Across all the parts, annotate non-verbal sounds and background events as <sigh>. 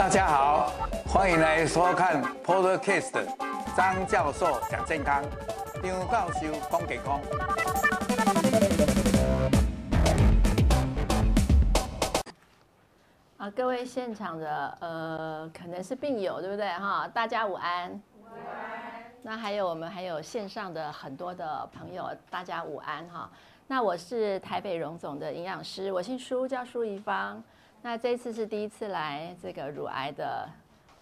大家好，欢迎来收看 Podcast 张教授讲健康，张教授讲健康。啊，各位现场的呃，可能是病友，对不对哈？大家午安。那还有我们还有线上的很多的朋友，大家午安哈。那我是台北荣总的营养师，我姓舒，叫舒怡芳。那这次是第一次来这个乳癌的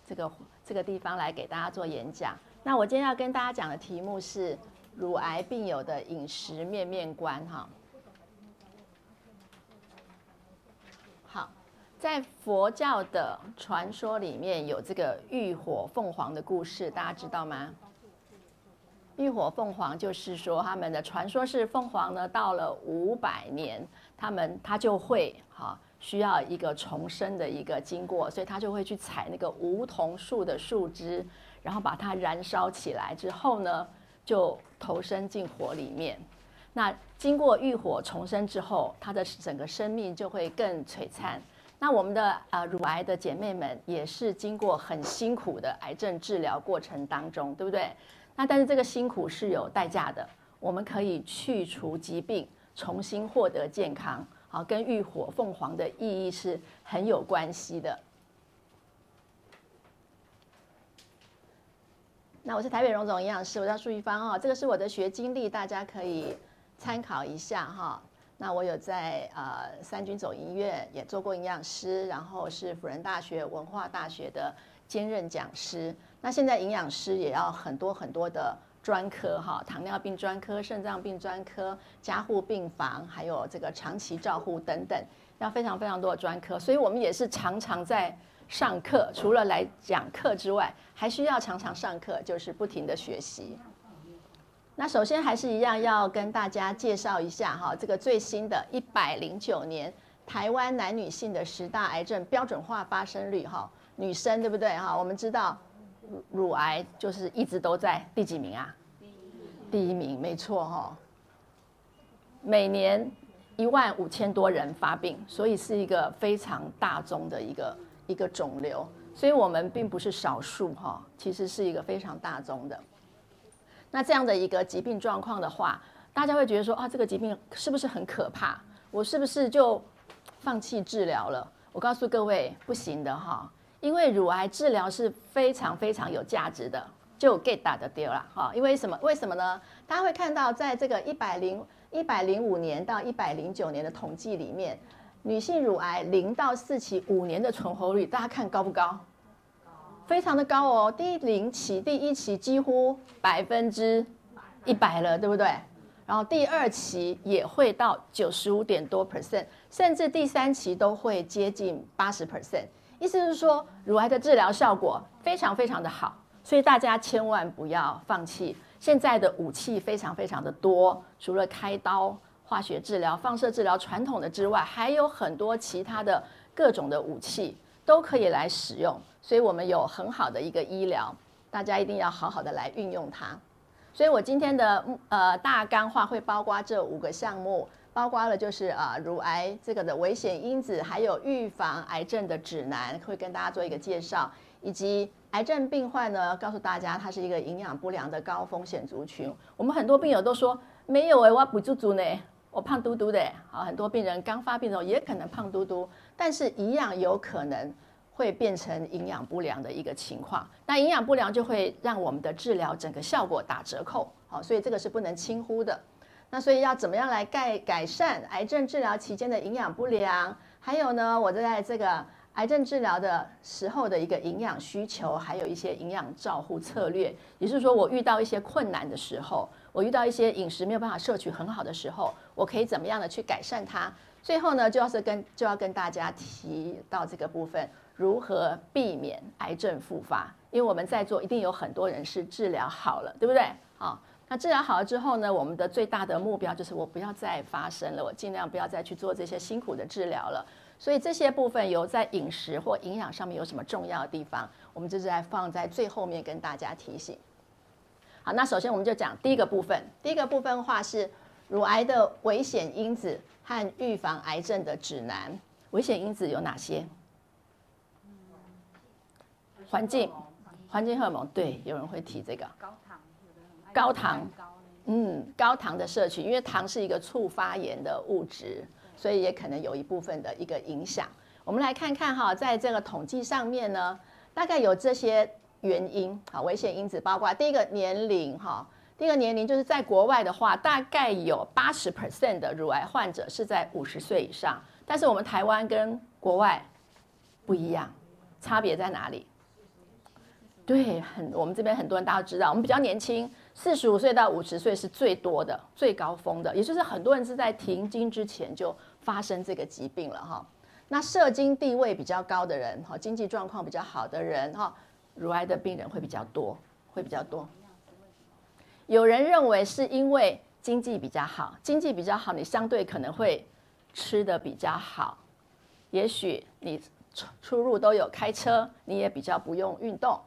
这个这个地方来给大家做演讲。那我今天要跟大家讲的题目是乳癌病友的饮食面面观哈。好，在佛教的传说里面有这个浴火凤凰的故事，大家知道吗？浴火凤凰就是说他们的传说是凤凰呢，到了五百年，他们他就会。需要一个重生的一个经过，所以他就会去采那个梧桐树的树枝，然后把它燃烧起来之后呢，就投身进火里面。那经过浴火重生之后，他的整个生命就会更璀璨。那我们的呃乳癌的姐妹们也是经过很辛苦的癌症治疗过程当中，对不对？那但是这个辛苦是有代价的，我们可以去除疾病，重新获得健康。好，跟浴火凤凰的意义是很有关系的。那我是台北荣总营养师，我叫舒宜芳哈，这个是我的学经历，大家可以参考一下哈。那我有在呃三军总医院也做过营养师，然后是辅仁大学文化大学的兼任讲师。那现在营养师也要很多很多的。专科哈，糖尿病专科、肾脏病专科、加护病房，还有这个长期照护等等，要非常非常多的专科，所以我们也是常常在上课。除了来讲课之外，还需要常常上课，就是不停的学习。那首先还是一样要跟大家介绍一下哈，这个最新的一百零九年台湾男女性的十大癌症标准化发生率哈，女生对不对哈？我们知道。乳癌就是一直都在第几名啊？第一名，没错哈。每年一万五千多人发病，所以是一个非常大宗的一个一个肿瘤，所以我们并不是少数哈，其实是一个非常大宗的。那这样的一个疾病状况的话，大家会觉得说啊，这个疾病是不是很可怕？我是不是就放弃治疗了？我告诉各位，不行的哈。因为乳癌治疗是非常非常有价值的，就 get 打的丢了哈。因为什么？为什么呢？大家会看到，在这个一百零一百零五年到一百零九年的统计里面，女性乳癌零到四期五年的存活率，大家看高不高？非常的高哦。第零期、第一期几乎百分之一百了，对不对？然后第二期也会到九十五点多 percent，甚至第三期都会接近八十 percent。意思是说，乳癌的治疗效果非常非常的好，所以大家千万不要放弃。现在的武器非常非常的多，除了开刀、化学治疗、放射治疗传统的之外，还有很多其他的各种的武器都可以来使用。所以我们有很好的一个医疗，大家一定要好好的来运用它。所以我今天的呃大纲话会包括这五个项目。包括了就是啊，乳癌这个的危险因子，还有预防癌症的指南，会跟大家做一个介绍，以及癌症病患呢，告诉大家它是一个营养不良的高风险族群。我们很多病友都说没有哎，我不足足呢，我胖嘟嘟的。好，很多病人刚发病的时候也可能胖嘟嘟，但是一样有可能会变成营养不良的一个情况。那营养不良就会让我们的治疗整个效果打折扣。好，所以这个是不能轻忽的。那所以要怎么样来改改善癌症治疗期间的营养不良？还有呢，我在这个癌症治疗的时候的一个营养需求，还有一些营养照护策略。也就是说，我遇到一些困难的时候，我遇到一些饮食没有办法摄取很好的时候，我可以怎么样的去改善它？最后呢，就要是跟就要跟大家提到这个部分，如何避免癌症复发？因为我们在座一定有很多人是治疗好了，对不对？好。那治疗好了之后呢，我们的最大的目标就是我不要再发生了，我尽量不要再去做这些辛苦的治疗了。所以这些部分有在饮食或营养上面有什么重要的地方，我们就是在放在最后面跟大家提醒。好，那首先我们就讲第一个部分，第一个部分的话是乳癌的危险因子和预防癌症的指南。危险因子有哪些？环境，环境荷尔蒙，对，有人会提这个高糖，嗯，高糖的摄取，因为糖是一个促发炎的物质，所以也可能有一部分的一个影响。我们来看看哈，在这个统计上面呢，大概有这些原因，好，危险因子包括第一个年龄哈，第一个年龄就是在国外的话，大概有八十 percent 的乳癌患者是在五十岁以上，但是我们台湾跟国外不一样。差别在哪里？对，很我们这边很多人大家都知道，我们比较年轻，四十五岁到五十岁是最多的、最高峰的，也就是很多人是在停经之前就发生这个疾病了哈。那社经地位比较高的人，哈，经济状况比较好的人，哈，乳癌的病人会比较多，会比较多。有人认为是因为经济比较好，经济比较好，你相对可能会吃的比较好，也许你。出入都有开车，你也比较不用运动，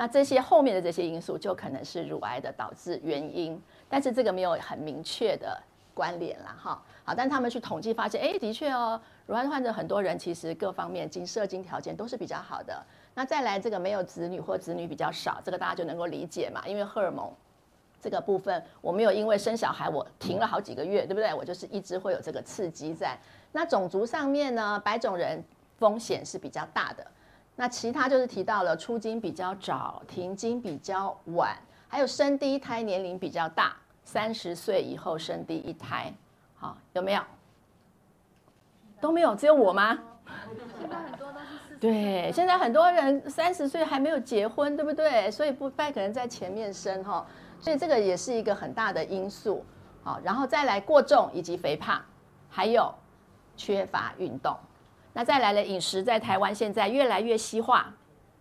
那这些后面的这些因素就可能是乳癌的导致原因，但是这个没有很明确的关联啦，哈，好，但他们去统计发现，哎，的确哦，乳癌患者很多人其实各方面经射精条件都是比较好的，那再来这个没有子女或子女比较少，这个大家就能够理解嘛，因为荷尔蒙这个部分，我没有因为生小孩我停了好几个月，对不对？我就是一直会有这个刺激在。那种族上面呢，白种人。风险是比较大的，那其他就是提到了出经比较早，停经比较晚，还有生第一胎年龄比较大，三十岁以后生第一胎，好，有没有？都没有，只有我吗现在很多的？对，现在很多人三十岁还没有结婚，对不对？所以不太可能在前面生哈，所以这个也是一个很大的因素。好，然后再来过重以及肥胖，还有缺乏运动。那再来了，饮食在台湾现在越来越西化，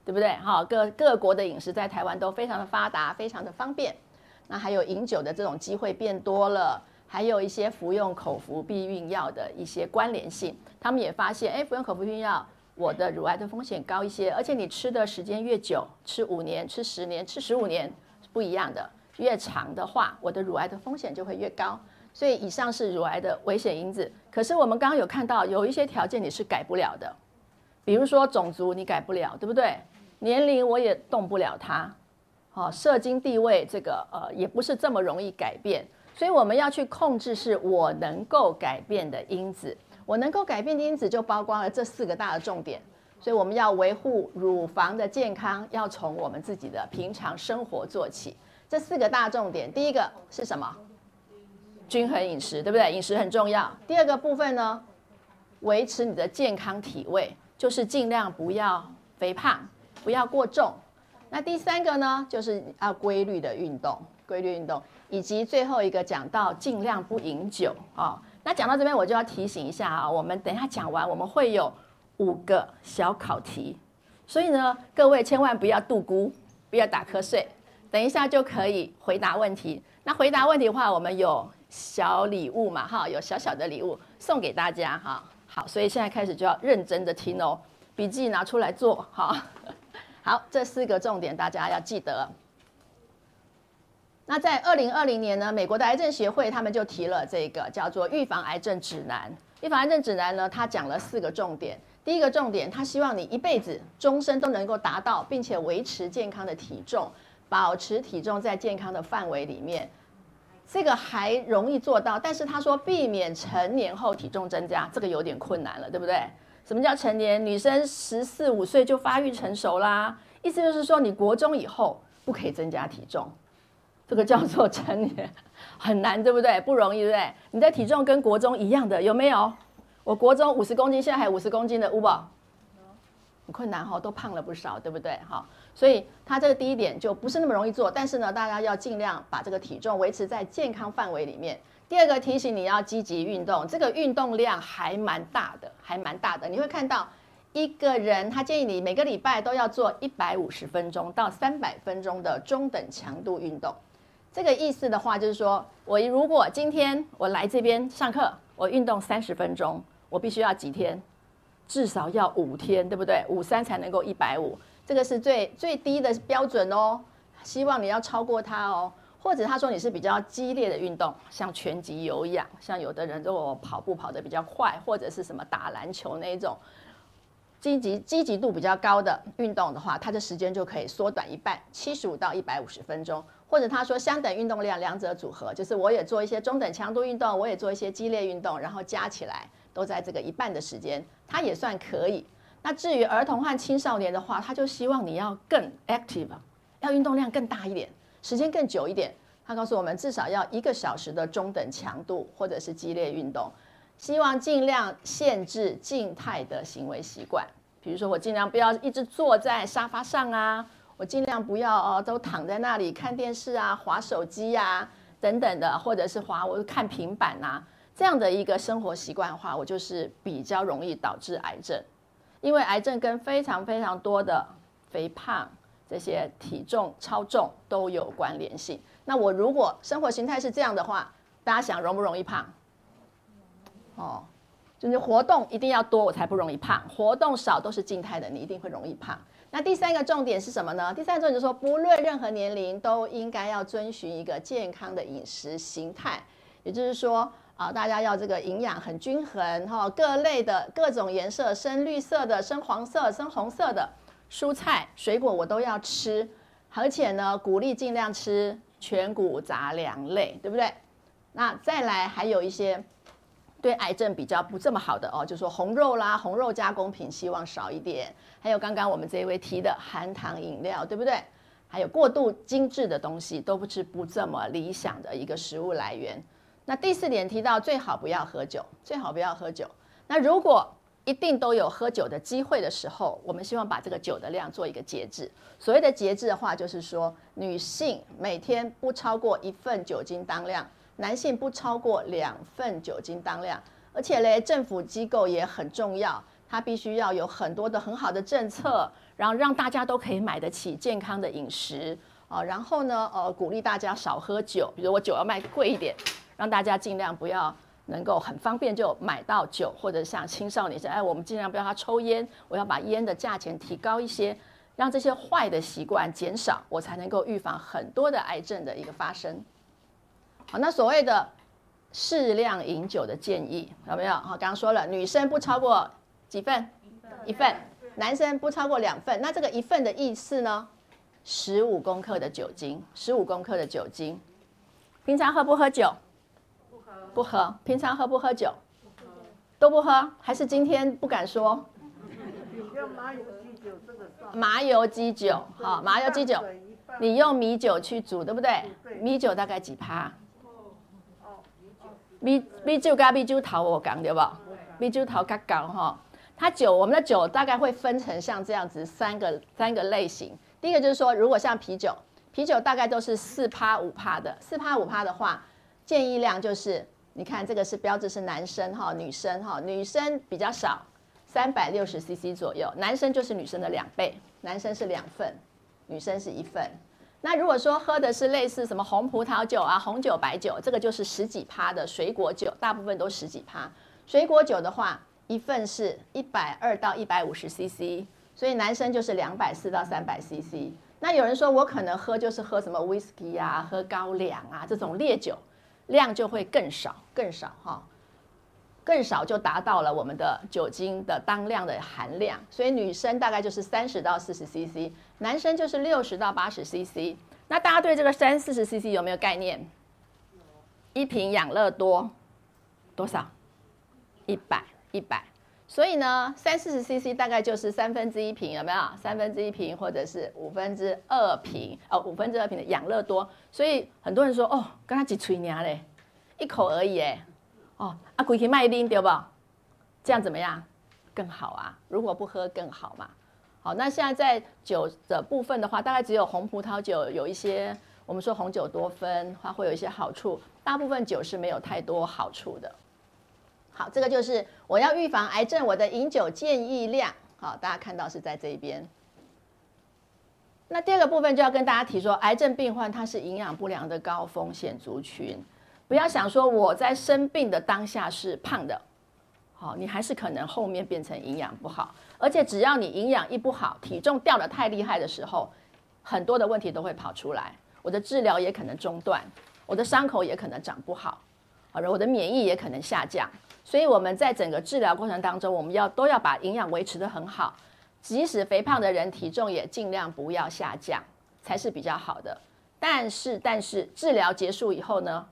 对不对？哈，各各国的饮食在台湾都非常的发达，非常的方便。那还有饮酒的这种机会变多了，还有一些服用口服避孕药的一些关联性，他们也发现，哎，服用口服避孕药，我的乳癌的风险高一些，而且你吃的时间越久，吃五年、吃十年、吃十五年是不一样的，越长的话，我的乳癌的风险就会越高。所以以上是乳癌的危险因子，可是我们刚刚有看到有一些条件你是改不了的，比如说种族你改不了，对不对？年龄我也动不了它，好，社经地位这个呃也不是这么容易改变，所以我们要去控制是我能够改变的因子，我能够改变的因子就包括了这四个大的重点，所以我们要维护乳房的健康，要从我们自己的平常生活做起，这四个大重点，第一个是什么？均衡饮食，对不对？饮食很重要。第二个部分呢，维持你的健康体位，就是尽量不要肥胖，不要过重。那第三个呢，就是要规律的运动，规律运动，以及最后一个讲到尽量不饮酒啊、哦。那讲到这边，我就要提醒一下啊，我们等一下讲完，我们会有五个小考题，所以呢，各位千万不要度孤，不要打瞌睡，等一下就可以回答问题。那回答问题的话，我们有。小礼物嘛，哈，有小小的礼物送给大家，哈，好，所以现在开始就要认真的听哦，笔记拿出来做，哈，<laughs> 好，这四个重点大家要记得。那在二零二零年呢，美国的癌症协会他们就提了这个叫做预防癌症指南。预防癌症指南呢，它讲了四个重点。第一个重点，它希望你一辈子终身都能够达到，并且维持健康的体重，保持体重在健康的范围里面。这个还容易做到，但是他说避免成年后体重增加，这个有点困难了，对不对？什么叫成年？女生十四五岁就发育成熟啦，意思就是说你国中以后不可以增加体重，这个叫做成年，很难，对不对？不容易，对不对？你的体重跟国中一样的有没有？我国中五十公斤，现在还有五十公斤的，有宝。很困难哈，都胖了不少，对不对？哈，所以他这个第一点就不是那么容易做，但是呢，大家要尽量把这个体重维持在健康范围里面。第二个提醒你要积极运动，这个运动量还蛮大的，还蛮大的。你会看到一个人，他建议你每个礼拜都要做一百五十分钟到三百分钟的中等强度运动。这个意思的话，就是说我如果今天我来这边上课，我运动三十分钟，我必须要几天？至少要五天，对不对？五三才能够一百五，这个是最最低的标准哦。希望你要超过它哦。或者他说你是比较激烈的运动，像拳击、有氧，像有的人如果跑步跑得比较快，或者是什么打篮球那一种，积极积极度比较高的运动的话，它的时间就可以缩短一半，七十五到一百五十分钟。或者他说相等运动量，两者组合，就是我也做一些中等强度运动，我也做一些激烈运动，然后加起来都在这个一半的时间，它也算可以。那至于儿童和青少年的话，他就希望你要更 active，要运动量更大一点，时间更久一点。他告诉我们至少要一个小时的中等强度或者是激烈运动，希望尽量限制静态的行为习惯，比如说我尽量不要一直坐在沙发上啊。我尽量不要哦，都躺在那里看电视啊、滑手机呀、啊、等等的，或者是滑我看平板啊，这样的一个生活习惯的话，我就是比较容易导致癌症，因为癌症跟非常非常多的肥胖、这些体重超重都有关联性。那我如果生活形态是这样的话，大家想容不容易胖？哦，就是活动一定要多，我才不容易胖；活动少都是静态的，你一定会容易胖。那第三个重点是什么呢？第三个重点就是说，不论任何年龄，都应该要遵循一个健康的饮食形态。也就是说，啊，大家要这个营养很均衡，哈，各类的各种颜色，深绿色的、深黄色、深红色的蔬菜、水果我都要吃，而且呢，鼓励尽量吃全谷杂粮类，对不对？那再来还有一些。对癌症比较不这么好的哦，就说红肉啦、红肉加工品，希望少一点。还有刚刚我们这一位提的含糖饮料，对不对？还有过度精致的东西，都不是不这么理想的一个食物来源。那第四点提到，最好不要喝酒，最好不要喝酒。那如果一定都有喝酒的机会的时候，我们希望把这个酒的量做一个节制。所谓的节制的话，就是说女性每天不超过一份酒精当量。男性不超过两份酒精当量，而且嘞，政府机构也很重要，它必须要有很多的很好的政策，然后让大家都可以买得起健康的饮食啊，然后呢，呃，鼓励大家少喝酒，比如我酒要卖贵一点，让大家尽量不要能够很方便就买到酒，或者像青少年说，哎，我们尽量不要他抽烟，我要把烟的价钱提高一些，让这些坏的习惯减少，我才能够预防很多的癌症的一个发生。好，那所谓的适量饮酒的建议有没有？好，刚刚说了，女生不超过几份？一份。男生不超过两份。那这个一份的意思呢？十五公克的酒精，十五公克的酒精。平常喝不喝酒？不喝。平常喝不喝酒？都不喝，还是今天不敢说？麻油鸡酒这个麻油鸡酒，好，麻油鸡酒，你用米酒去煮，对不对？米酒大概几趴？米米酒跟米酒头我讲对不？米酒头较高哈，它酒我们的酒大概会分成像这样子三个三个类型。第一个就是说，如果像啤酒，啤酒大概都是四趴五趴的，四趴五趴的话，建议量就是，你看这个是标志是男生哈，女生哈，女生比较少，三百六十 CC 左右，男生就是女生的两倍，男生是两份，女生是一份。那如果说喝的是类似什么红葡萄酒啊、红酒、白酒，这个就是十几趴的水果酒，大部分都十几趴。水果酒的话，一份是一百二到一百五十 CC，所以男生就是两百四到三百 CC。那有人说我可能喝就是喝什么 whisky 啊、喝高粱啊这种烈酒，量就会更少更少哈。更少就达到了我们的酒精的当量的含量，所以女生大概就是三十到四十 CC，男生就是六十到八十 CC。那大家对这个三四十 CC 有没有概念？一瓶养乐多多少？一百一百。所以呢，三四十 CC 大概就是三分之一瓶，有没有？三分之一瓶或者是五分之二瓶哦，五分之二瓶的养乐多。所以很多人说哦，跟他几吹娘嘞，一口而已哎。哦，啊，规气卖啉对不？这样怎么样？更好啊！如果不喝更好嘛。好，那现在在酒的部分的话，大概只有红葡萄酒有一些，我们说红酒多酚，它会有一些好处。大部分酒是没有太多好处的。好，这个就是我要预防癌症，我的饮酒建议量。好，大家看到是在这一边。那第二个部分就要跟大家提说，癌症病患他是营养不良的高风险族群。不要想说我在生病的当下是胖的，好，你还是可能后面变成营养不好，而且只要你营养一不好，体重掉得太厉害的时候，很多的问题都会跑出来，我的治疗也可能中断，我的伤口也可能长不好，好了，我的免疫也可能下降。所以我们在整个治疗过程当中，我们要都要把营养维持得很好，即使肥胖的人体重也尽量不要下降，才是比较好的。但是，但是治疗结束以后呢，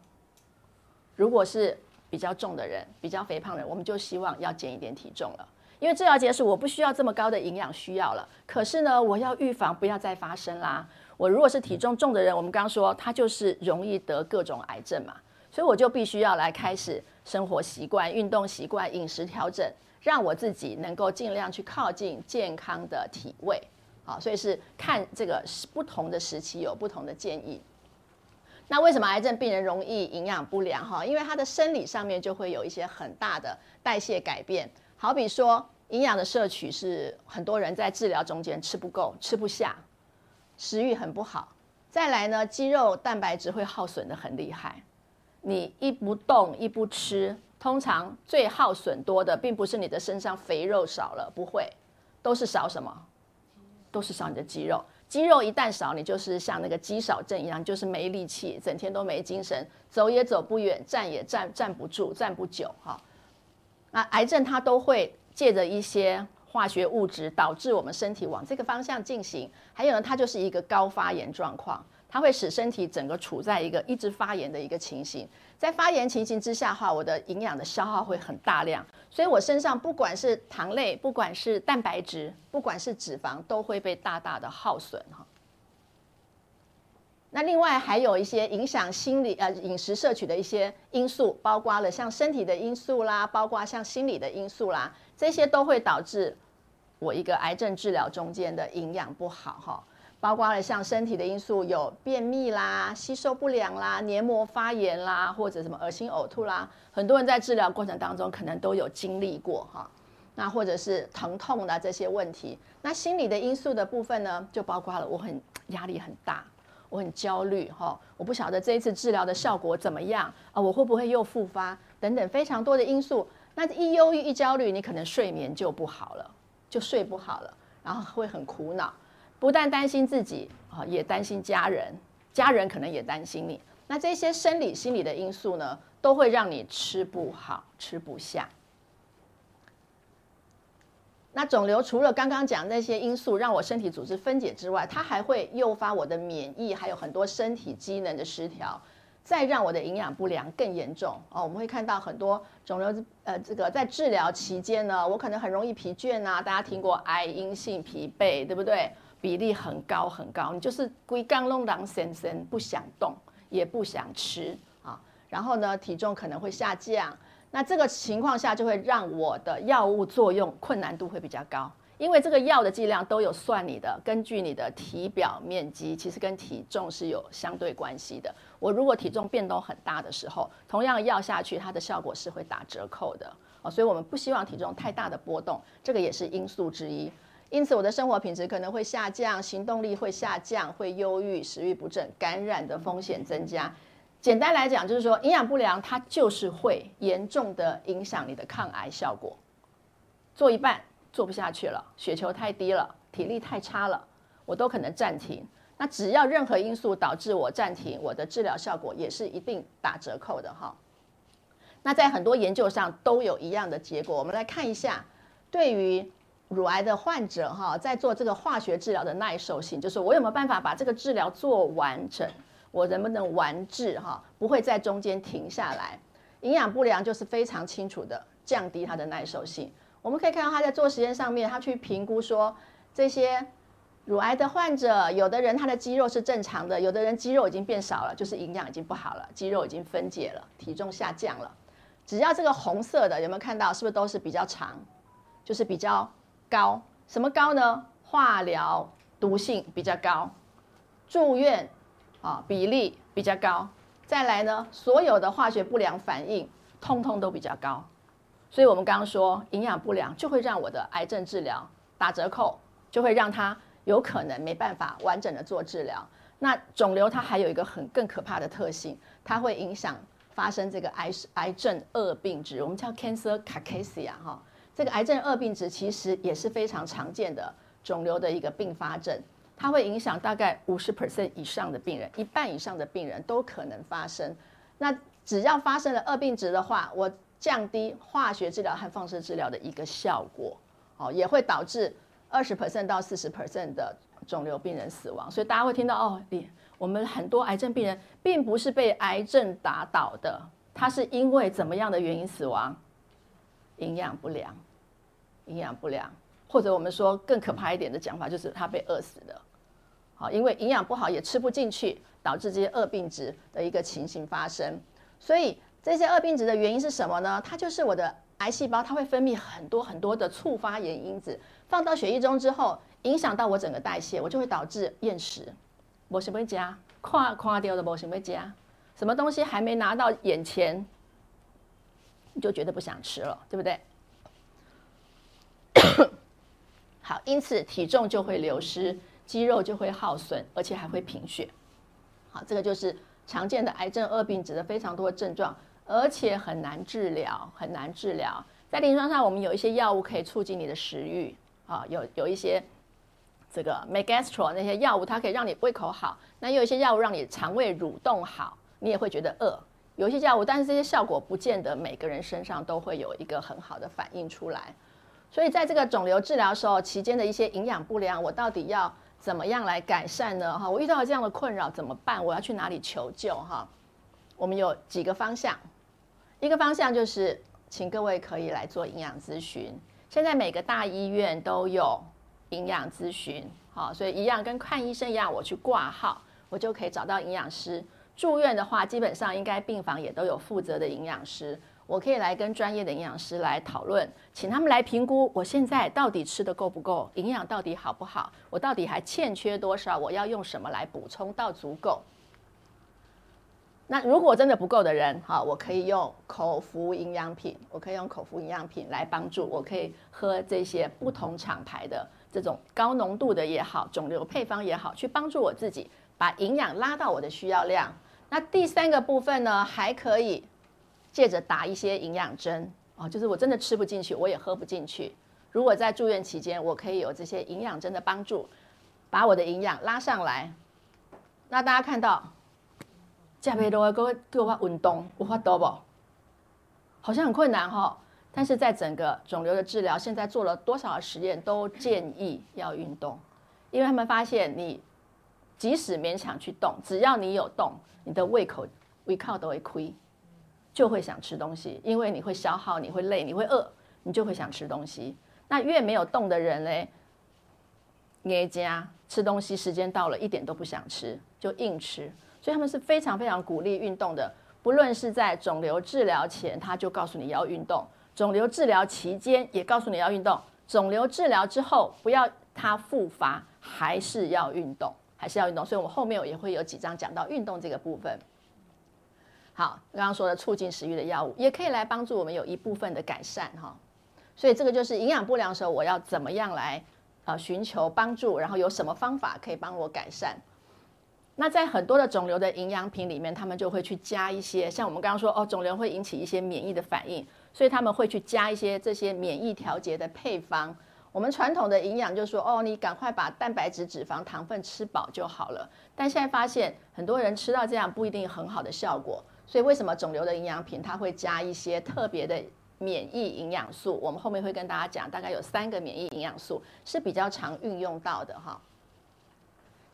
如果是比较重的人，比较肥胖的人，我们就希望要减一点体重了，因为治疗结束，我不需要这么高的营养需要了。可是呢，我要预防不要再发生啦。我如果是体重重的人，我们刚刚说他就是容易得各种癌症嘛，所以我就必须要来开始。生活习惯、运动习惯、饮食调整，让我自己能够尽量去靠近健康的体位。好，所以是看这个不同的时期有不同的建议。那为什么癌症病人容易营养不良？哈，因为他的生理上面就会有一些很大的代谢改变。好比说，营养的摄取是很多人在治疗中间吃不够、吃不下，食欲很不好。再来呢，肌肉蛋白质会耗损得很厉害。你一不动一不吃，通常最耗损多的，并不是你的身上肥肉少了，不会，都是少什么？都是少你的肌肉。肌肉一旦少，你就是像那个肌少症一样，就是没力气，整天都没精神，走也走不远，站也站站不住，站不久。哈，那癌症它都会借着一些化学物质，导致我们身体往这个方向进行。还有呢，它就是一个高发炎状况。它会使身体整个处在一个一直发炎的一个情形，在发炎情形之下的话，我的营养的消耗会很大量，所以我身上不管是糖类，不管是蛋白质，不管是脂肪，都会被大大的耗损哈。那另外还有一些影响心理呃饮食摄取的一些因素，包括了像身体的因素啦，包括像心理的因素啦，这些都会导致我一个癌症治疗中间的营养不好哈。包括了像身体的因素，有便秘啦、吸收不良啦、黏膜发炎啦，或者什么恶心呕吐啦，很多人在治疗过程当中可能都有经历过哈。那或者是疼痛的这些问题。那心理的因素的部分呢，就包括了我很压力很大，我很焦虑哈，我不晓得这一次治疗的效果怎么样啊，我会不会又复发等等非常多的因素。那一忧郁一焦虑，你可能睡眠就不好了，就睡不好了，然后会很苦恼。不但担心自己啊，也担心家人，家人可能也担心你。那这些生理、心理的因素呢，都会让你吃不好、吃不下。那肿瘤除了刚刚讲那些因素让我身体组织分解之外，它还会诱发我的免疫，还有很多身体机能的失调，再让我的营养不良更严重哦。我们会看到很多肿瘤，呃，这个在治疗期间呢，我可能很容易疲倦啊。大家听过癌因性疲惫，对不对？比例很高很高，你就是龟缸弄狼先生，不想动，也不想吃啊，然后呢，体重可能会下降。那这个情况下就会让我的药物作用困难度会比较高，因为这个药的剂量都有算你的，根据你的体表面积，其实跟体重是有相对关系的。我如果体重变动很大的时候，同样药下去，它的效果是会打折扣的哦，所以我们不希望体重太大的波动，这个也是因素之一。因此，我的生活品质可能会下降，行动力会下降，会忧郁、食欲不振、感染的风险增加。简单来讲，就是说营养不良，它就是会严重的影响你的抗癌效果。做一半做不下去了，血球太低了，体力太差了，我都可能暂停。那只要任何因素导致我暂停，我的治疗效果也是一定打折扣的哈。那在很多研究上都有一样的结果。我们来看一下，对于。乳癌的患者哈，在做这个化学治疗的耐受性，就是我有没有办法把这个治疗做完整，我能不能完治哈，不会在中间停下来。营养不良就是非常清楚的降低它的耐受性。我们可以看到他在做实验上面，他去评估说，这些乳癌的患者，有的人他的肌肉是正常的，有的人肌肉已经变少了，就是营养已经不好了，肌肉已经分解了，体重下降了。只要这个红色的有没有看到，是不是都是比较长，就是比较。高什么高呢？化疗毒性比较高，住院啊比例比较高，再来呢，所有的化学不良反应通通都比较高，所以我们刚刚说营养不良就会让我的癌症治疗打折扣，就会让它有可能没办法完整的做治疗。那肿瘤它还有一个很更可怕的特性，它会影响发生这个癌癌症恶病质，我们叫 cancer cachexia 哈。这个癌症恶病值其实也是非常常见的肿瘤的一个并发症，它会影响大概五十 percent 以上的病人，一半以上的病人都可能发生。那只要发生了恶病值的话，我降低化学治疗和放射治疗的一个效果，哦，也会导致二十 percent 到四十 percent 的肿瘤病人死亡。所以大家会听到哦，你我们很多癌症病人并不是被癌症打倒的，他是因为怎么样的原因死亡？营养不良，营养不良，或者我们说更可怕一点的讲法，就是他被饿死的。好，因为营养不好也吃不进去，导致这些恶病质的一个情形发生。所以这些恶病质的原因是什么呢？它就是我的癌细胞，它会分泌很多很多的促发炎因子，放到血液中之后，影响到我整个代谢，我就会导致厌食。我什么加，跨跨掉的我什么加，什么东西还没拿到眼前，你就觉得不想吃了，对不对？好，因此体重就会流失，肌肉就会耗损，而且还会贫血。好，这个就是。常见的癌症恶病质的非常多的症状，而且很难治疗，很难治疗。在临床上，我们有一些药物可以促进你的食欲啊，有有一些这个 Megastro 那些药物，它可以让你胃口好。那有一些药物让你肠胃蠕动好，你也会觉得饿。有一些药物，但是这些效果不见得每个人身上都会有一个很好的反应出来。所以在这个肿瘤治疗时候期间的一些营养不良，我到底要？怎么样来改善呢？哈，我遇到了这样的困扰怎么办？我要去哪里求救？哈，我们有几个方向，一个方向就是请各位可以来做营养咨询。现在每个大医院都有营养咨询，好，所以一样跟看医生一样，我去挂号，我就可以找到营养师。住院的话，基本上应该病房也都有负责的营养师。我可以来跟专业的营养师来讨论，请他们来评估我现在到底吃得够不够，营养到底好不好，我到底还欠缺多少，我要用什么来补充到足够。那如果真的不够的人，哈，我可以用口服营养品，我可以用口服营养品来帮助，我可以喝这些不同厂牌的这种高浓度的也好，肿瘤配方也好，去帮助我自己把营养拉到我的需要量。那第三个部分呢，还可以。借着打一些营养针哦，就是我真的吃不进去，我也喝不进去。如果在住院期间，我可以有这些营养针的帮助，把我的营养拉上来。那大家看到，加倍多给我给我运动，我发多不？好像很困难哈、但是在整个肿瘤的治疗，现在做了多少的实验都建议要运动，因为他们发现你即使勉强去动，只要你有动，你的胃口胃口都会亏。就会想吃东西，因为你会消耗，你会累，你会饿，你就会想吃东西。那越没有动的人嘞，捏家吃东西时间到了，一点都不想吃，就硬吃。所以他们是非常非常鼓励运动的，不论是在肿瘤治疗前，他就告诉你要运动；肿瘤治疗期间也告诉你要运动；肿瘤治疗之后，不要它复发，还是要运动，还是要运动。所以我们后面也会有几章讲到运动这个部分。好，刚刚说的促进食欲的药物也可以来帮助我们有一部分的改善哈，所以这个就是营养不良的时候，我要怎么样来呃寻求帮助，然后有什么方法可以帮我改善？那在很多的肿瘤的营养品里面，他们就会去加一些，像我们刚刚说哦，肿瘤会引起一些免疫的反应，所以他们会去加一些这些免疫调节的配方。我们传统的营养就是说哦，你赶快把蛋白质、脂肪、糖分吃饱就好了，但现在发现很多人吃到这样不一定很好的效果。所以为什么肿瘤的营养品它会加一些特别的免疫营养素？我们后面会跟大家讲，大概有三个免疫营养素是比较常运用到的哈。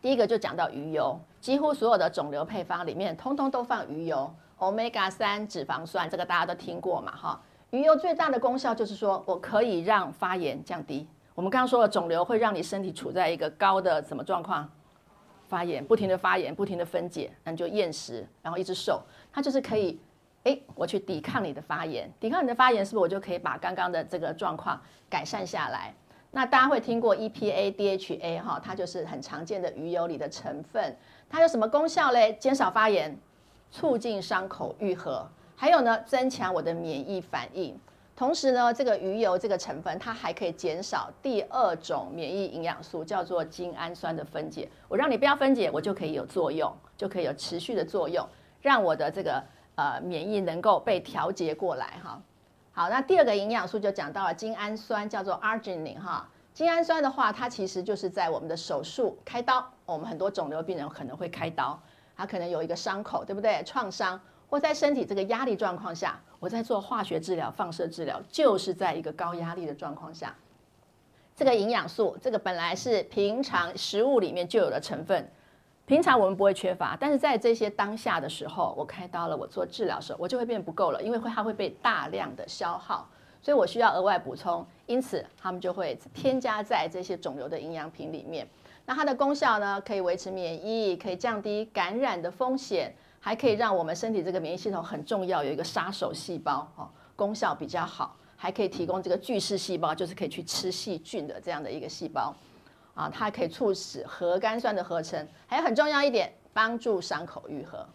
第一个就讲到鱼油，几乎所有的肿瘤配方里面通通都放鱼油，Omega 三脂肪酸，这个大家都听过嘛哈。鱼油最大的功效就是说我可以让发炎降低。我们刚刚说了，肿瘤会让你身体处在一个高的什么状况？发炎，不停的发炎，不停的分解，那你就厌食，然后一直瘦。它就是可以，哎，我去抵抗你的发炎，抵抗你的发炎，是不是我就可以把刚刚的这个状况改善下来？那大家会听过 EPA、DHA 哈，它就是很常见的鱼油里的成分。它有什么功效嘞？减少发炎，促进伤口愈合，还有呢，增强我的免疫反应。同时呢，这个鱼油这个成分，它还可以减少第二种免疫营养素，叫做精氨酸的分解。我让你不要分解，我就可以有作用，就可以有持续的作用。让我的这个呃免疫能够被调节过来哈。好，那第二个营养素就讲到了精氨酸，叫做 arginine 哈。精氨酸的话，它其实就是在我们的手术开刀，我们很多肿瘤病人可能会开刀，他可能有一个伤口，对不对？创伤，或在身体这个压力状况下，我在做化学治疗、放射治疗，就是在一个高压力的状况下，这个营养素，这个本来是平常食物里面就有的成分，平常我们不会缺乏，但是在这些当下的时候，我开刀了，我做治疗的时候，我就会变不够了，因为会它会被大量的消耗。所以我需要额外补充，因此他们就会添加在这些肿瘤的营养品里面。那它的功效呢，可以维持免疫，可以降低感染的风险，还可以让我们身体这个免疫系统很重要，有一个杀手细胞，哦，功效比较好，还可以提供这个巨噬细胞，就是可以去吃细菌的这样的一个细胞，啊，它可以促使核苷酸的合成，还有很重要一点，帮助伤口愈合，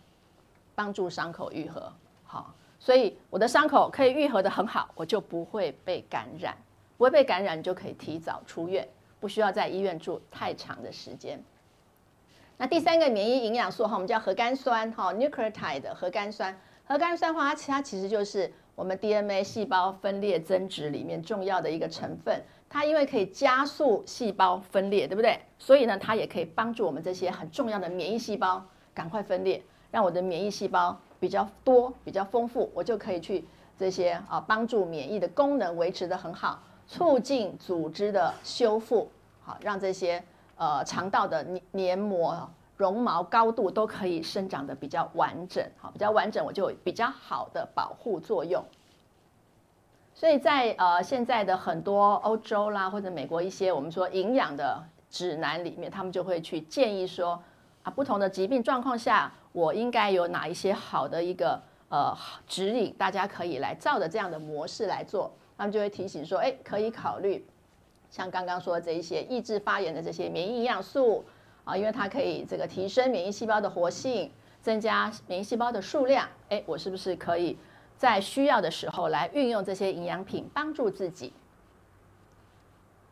帮助伤口愈合，好。所以我的伤口可以愈合得很好，我就不会被感染，不会被感染，你就可以提早出院，不需要在医院住太长的时间。那第三个免疫营养素哈，我们叫核苷酸哈，nucleotide 核苷酸，核苷酸的话，它其实就是我们 DNA 细胞分裂增殖里面重要的一个成分。它因为可以加速细胞分裂，对不对？所以呢，它也可以帮助我们这些很重要的免疫细胞赶快分裂，让我的免疫细胞。比较多、比较丰富，我就可以去这些啊，帮助免疫的功能维持得很好，促进组织的修复，好，让这些呃肠道的黏膜、绒毛高度都可以生长得比较完整，好，比较完整，我就有比较好的保护作用。所以在呃现在的很多欧洲啦或者美国一些我们说营养的指南里面，他们就会去建议说啊，不同的疾病状况下。我应该有哪一些好的一个呃指引，大家可以来照着这样的模式来做，他们就会提醒说，哎，可以考虑像刚刚说的这一些抑制发炎的这些免疫营养素啊，因为它可以这个提升免疫细胞的活性，增加免疫细胞的数量，哎，我是不是可以在需要的时候来运用这些营养品帮助自己？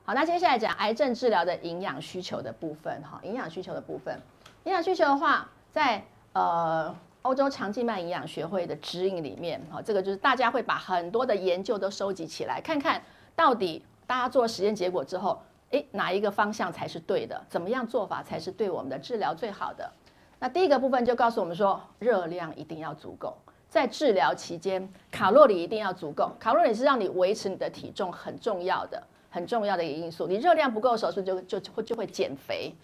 好，那接下来讲癌症治疗的营养需求的部分哈，营养需求的部分，营养需求的话，在呃，欧洲肠静脉营养学会的指引里面，哈，这个就是大家会把很多的研究都收集起来，看看到底大家做实验结果之后，诶，哪一个方向才是对的？怎么样做法才是对我们的治疗最好的？那第一个部分就告诉我们说，热量一定要足够，在治疗期间，卡路里一定要足够。卡路里是让你维持你的体重很重要的、很重要的一个因素。你热量不够的时候，是就就会就会减肥？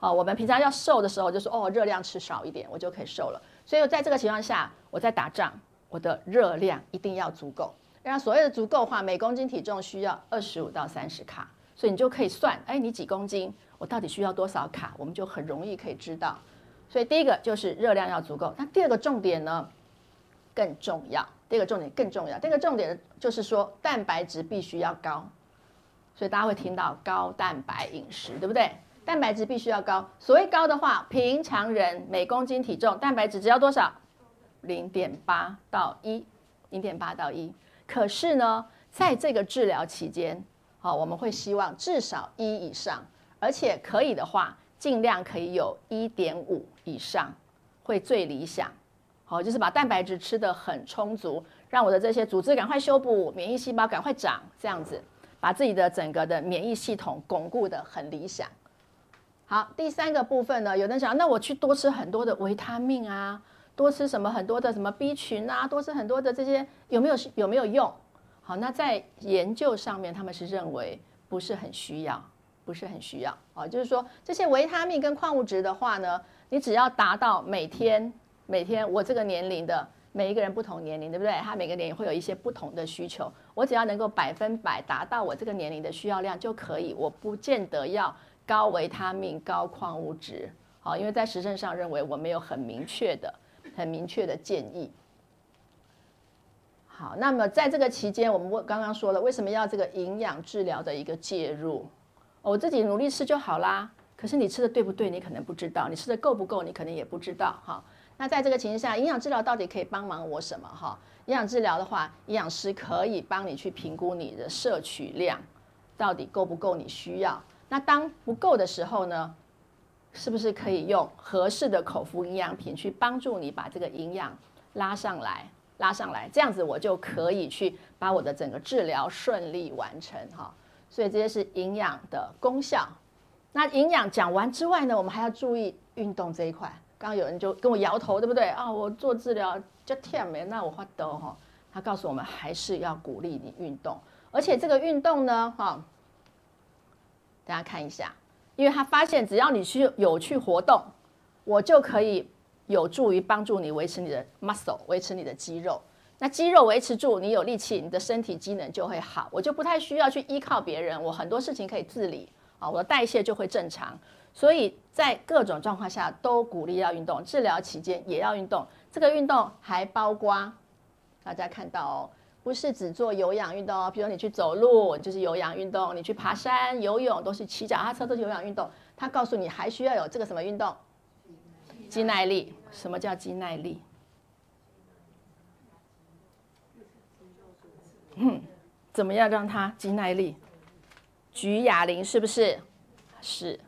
哦，我们平常要瘦的时候，就说哦，热量吃少一点，我就可以瘦了。所以在这个情况下，我在打仗，我的热量一定要足够。那所谓的足够的话，每公斤体重需要二十五到三十卡，所以你就可以算，哎，你几公斤，我到底需要多少卡，我们就很容易可以知道。所以第一个就是热量要足够。那第二个重点呢，更重要。第二个重点更重要。第二个重点就是说，蛋白质必须要高。所以大家会听到高蛋白饮食，对不对？蛋白质必须要高，所谓高的话，平常人每公斤体重蛋白质只要多少？零点八到一，零点八到一。可是呢，在这个治疗期间，好，我们会希望至少一以上，而且可以的话，尽量可以有一点五以上，会最理想。好，就是把蛋白质吃得很充足，让我的这些组织赶快修补，免疫细胞赶快长，这样子，把自己的整个的免疫系统巩固得很理想。好，第三个部分呢，有人想，那我去多吃很多的维他命啊，多吃什么很多的什么 B 群啊，多吃很多的这些有没有有没有用？好，那在研究上面，他们是认为不是很需要，不是很需要啊，就是说这些维他命跟矿物质的话呢，你只要达到每天每天我这个年龄的每一个人不同年龄，对不对？他每个年龄会有一些不同的需求，我只要能够百分百达到我这个年龄的需要量就可以，我不见得要。高维他命、高矿物质，好，因为在实证上认为我没有很明确的、很明确的建议。好，那么在这个期间，我们刚刚说了，为什么要这个营养治疗的一个介入？我自己努力吃就好啦。可是你吃的对不对？你可能不知道，你吃的够不够？你可能也不知道。哈，那在这个情况下，营养治疗到底可以帮忙我什么？哈，营养治疗的话，营养师可以帮你去评估你的摄取量到底够不够你需要。那当不够的时候呢，是不是可以用合适的口服营养品去帮助你把这个营养拉上来，拉上来，这样子我就可以去把我的整个治疗顺利完成哈。所以这些是营养的功效。那营养讲完之外呢，我们还要注意运动这一块。刚有人就跟我摇头，对不对啊？我做治疗就天没，那我发抖哈。他告诉我们，还是要鼓励你运动，而且这个运动呢，哈，大家看一下，因为他发现只要你去有去活动，我就可以有助于帮助你维持你的 muscle，维持你的肌肉。那肌肉维持住，你有力气，你的身体机能就会好，我就不太需要去依靠别人，我很多事情可以自理啊，我的代谢就会正常。所以在各种状况下都鼓励要运动，治疗期间也要运动。这个运动还包括。大家看到哦，不是只做有氧运动哦，比如你去走路就是有氧运动，你去爬山、游泳都是骑脚踏车都是有氧运动。他告诉你还需要有这个什么运动？肌耐力。什么叫肌耐力？嗯，怎么样让它肌耐力？举哑铃是不是？是。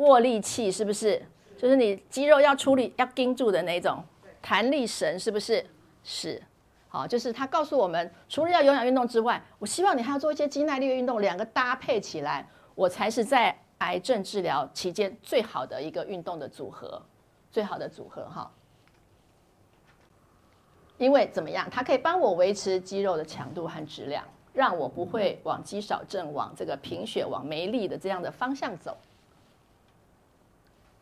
握力器是不是？就是你肌肉要出力要盯住的那种。弹力绳是不是？是。好，就是他告诉我们，除了要有氧运动之外，我希望你还要做一些肌耐力的运动，两个搭配起来，我才是在癌症治疗期间最好的一个运动的组合，最好的组合哈。因为怎么样，它可以帮我维持肌肉的强度和质量，让我不会往肌少症、往这个贫血、往没力的这样的方向走。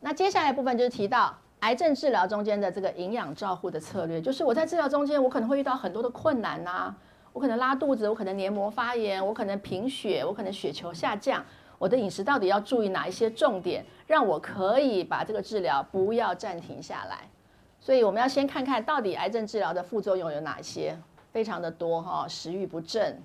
那接下来部分就是提到。癌症治疗中间的这个营养照护的策略，就是我在治疗中间，我可能会遇到很多的困难呐、我可能拉肚子，我可能黏膜发炎，我可能贫血，我可能血球下降，我的饮食到底要注意哪一些重点，让我可以把这个治疗不要暂停下来。所以我们要先看看到底癌症治疗的副作用有哪些，非常的多哈，食欲不振，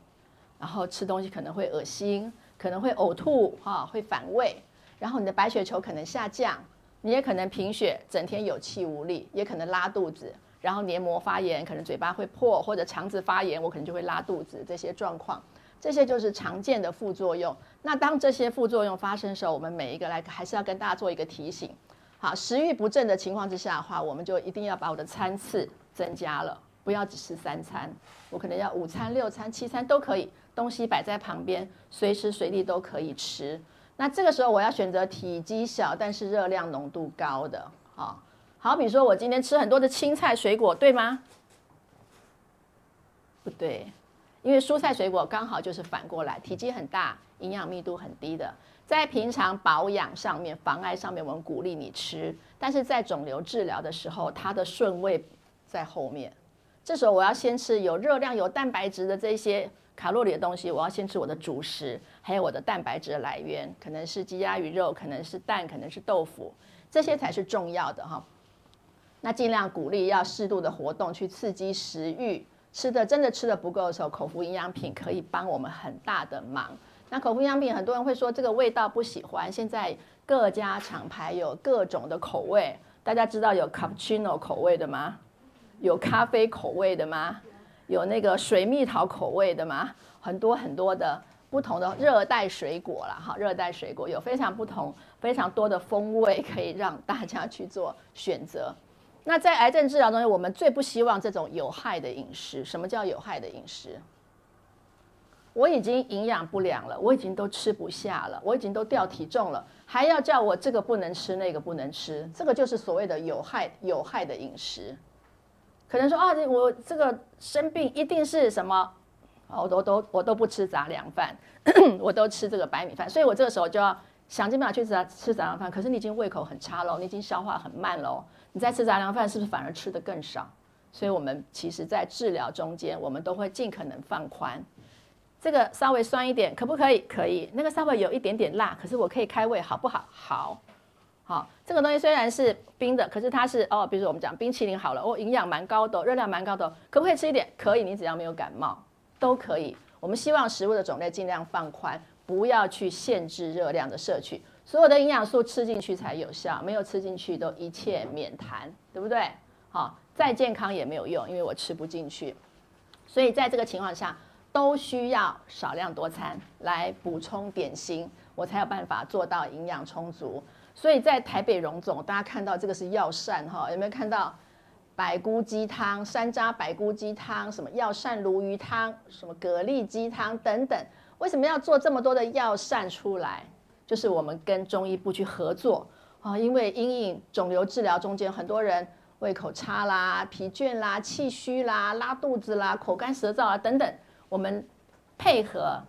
然后吃东西可能会恶心，可能会呕吐哈，会反胃，然后你的白血球可能下降。你也可能贫血，整天有气无力，也可能拉肚子，然后黏膜发炎，可能嘴巴会破，或者肠子发炎，我可能就会拉肚子。这些状况，这些就是常见的副作用。那当这些副作用发生的时候，我们每一个来还是要跟大家做一个提醒。好，食欲不振的情况之下的话，我们就一定要把我的餐次增加了，不要只吃三餐，我可能要五餐、六餐、七餐都可以，东西摆在旁边，随时随地都可以吃。那这个时候我要选择体积小但是热量浓度高的，好，好比说我今天吃很多的青菜水果，对吗？不对，因为蔬菜水果刚好就是反过来，体积很大，营养密度很低的。在平常保养上面、防癌上面，我们鼓励你吃，但是在肿瘤治疗的时候，它的顺位在后面。这时候我要先吃有热量、有蛋白质的这些。卡路里的东西，我要先吃我的主食，还有我的蛋白质的来源，可能是鸡鸭鱼肉，可能是蛋，可能是豆腐，这些才是重要的哈。那尽量鼓励要适度的活动去刺激食欲，吃的真的吃的不够的时候，口服营养品可以帮我们很大的忙。那口服营养品，很多人会说这个味道不喜欢，现在各家厂牌有各种的口味，大家知道有 cappuccino 口味的吗？有咖啡口味的吗？有那个水蜜桃口味的吗？很多很多的不同的热带水果啦，哈，热带水果有非常不同、非常多的风味可以让大家去做选择。那在癌症治疗中，我们最不希望这种有害的饮食。什么叫有害的饮食？我已经营养不良了，我已经都吃不下了，我已经都掉体重了，还要叫我这个不能吃，那个不能吃，这个就是所谓的有害有害的饮食。可能说啊，我这个生病一定是什么？我都都我都不吃杂粮饭，<coughs> 我都吃这个白米饭，所以我这个时候就要想尽办法去吃吃杂粮饭。可是你已经胃口很差喽，你已经消化很慢喽，你再吃杂粮饭是不是反而吃得更少？所以我们其实在治疗中间，我们都会尽可能放宽。这个稍微酸一点，可不可以？可以。那个稍微有一点点辣，可是我可以开胃，好不好？好。好，这个东西虽然是冰的，可是它是哦，比如说我们讲冰淇淋好了，哦，营养蛮高的，热量蛮高的，可不可以吃一点？可以，你只要没有感冒都可以。我们希望食物的种类尽量放宽，不要去限制热量的摄取，所有的营养素吃进去才有效，没有吃进去都一切免谈，对不对？好，再健康也没有用，因为我吃不进去。所以在这个情况下，都需要少量多餐来补充点心，我才有办法做到营养充足。所以在台北荣总，大家看到这个是药膳哈，有没有看到百菇鸡汤、山楂百菇鸡汤、什么药膳鲈鱼汤、什么蛤蜊鸡汤等等？为什么要做这么多的药膳出来？就是我们跟中医部去合作，啊，因为因应肿瘤治疗中间，很多人胃口差啦、疲倦啦、气虚啦、拉肚子啦、口干舌燥啊等等，我们配合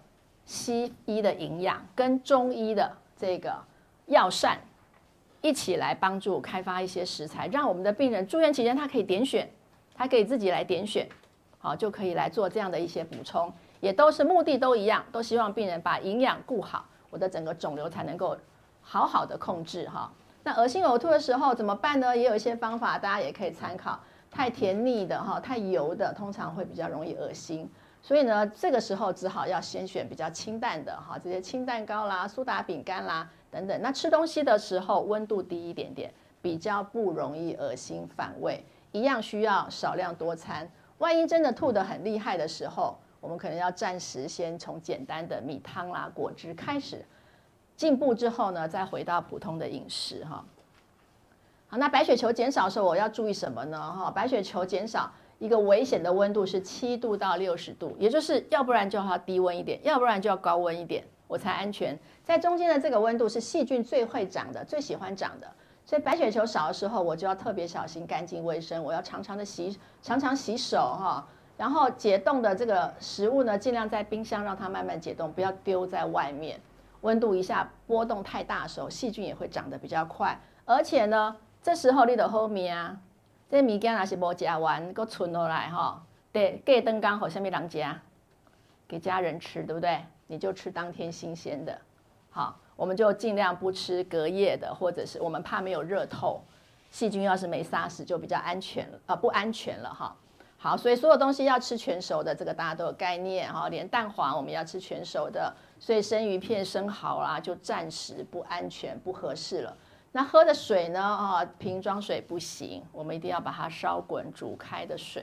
西医的营养跟中医的这个药膳一起来帮助开发一些食材，让我们的病人住院期间他可以点选，他可以自己来点选，好，就可以来做这样的一些补充，也都是目的都一样，都希望病人把营养顾好，我的整个肿瘤才能够好好的控制哈。那恶心呕吐的时候怎么办呢？也有一些方法，大家也可以参考。太甜腻的哈，太油的，通常会比较容易恶心。所以呢，这个时候只好要先选比较清淡的哈，这些清蛋糕啦、苏打饼干啦等等。那吃东西的时候温度低一点点，比较不容易恶心反胃。一样需要少量多餐。万一真的吐得很厉害的时候，我们可能要暂时先从简单的米汤啦、果汁开始。进步之后呢，再回到普通的饮食哈。好，那白血球减少的时候，我要注意什么呢？哈，白血球减少一个危险的温度是七度到六十度，也就是要不然就要低温一点，要不然就要高温一点，我才安全。在中间的这个温度是细菌最会长的，最喜欢长的。所以白血球少的时候，我就要特别小心干净卫生，我要常常的洗，常常洗手哈。然后解冻的这个食物呢，尽量在冰箱让它慢慢解冻，不要丢在外面。温度一下波动太大的时候，细菌也会长得比较快。而且呢，这时候你得后面啊，这物件若是无吃完，搁存落来哈，对，隔灯刚好下面人家给家人吃，对不对？你就吃当天新鲜的，好，我们就尽量不吃隔夜的，或者是我们怕没有热透，细菌要是没杀死就比较安全啊、呃，不安全了哈。好，所以所有东西要吃全熟的，这个大家都有概念哈。连蛋黄我们要吃全熟的，所以生鱼片、生蚝啦就暂时不安全、不合适了。那喝的水呢？啊，瓶装水不行，我们一定要把它烧滚煮开的水，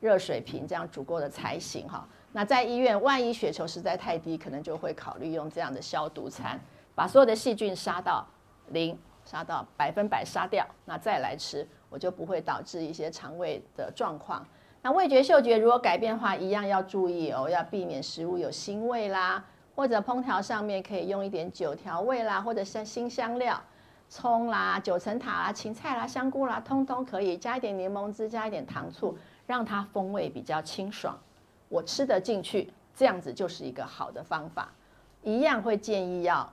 热水瓶这样煮过的才行哈。那在医院，万一血球实在太低，可能就会考虑用这样的消毒餐，把所有的细菌杀到零，杀到百分百杀掉，那再来吃，我就不会导致一些肠胃的状况。那味觉、嗅觉如果改变的话，一样要注意哦，要避免食物有腥味啦，或者烹调上面可以用一点酒调味啦，或者像辛香料，葱啦、九层塔啦、芹菜啦、香菇啦，通通可以加一点柠檬汁，加一点糖醋，让它风味比较清爽，我吃得进去，这样子就是一个好的方法。一样会建议要。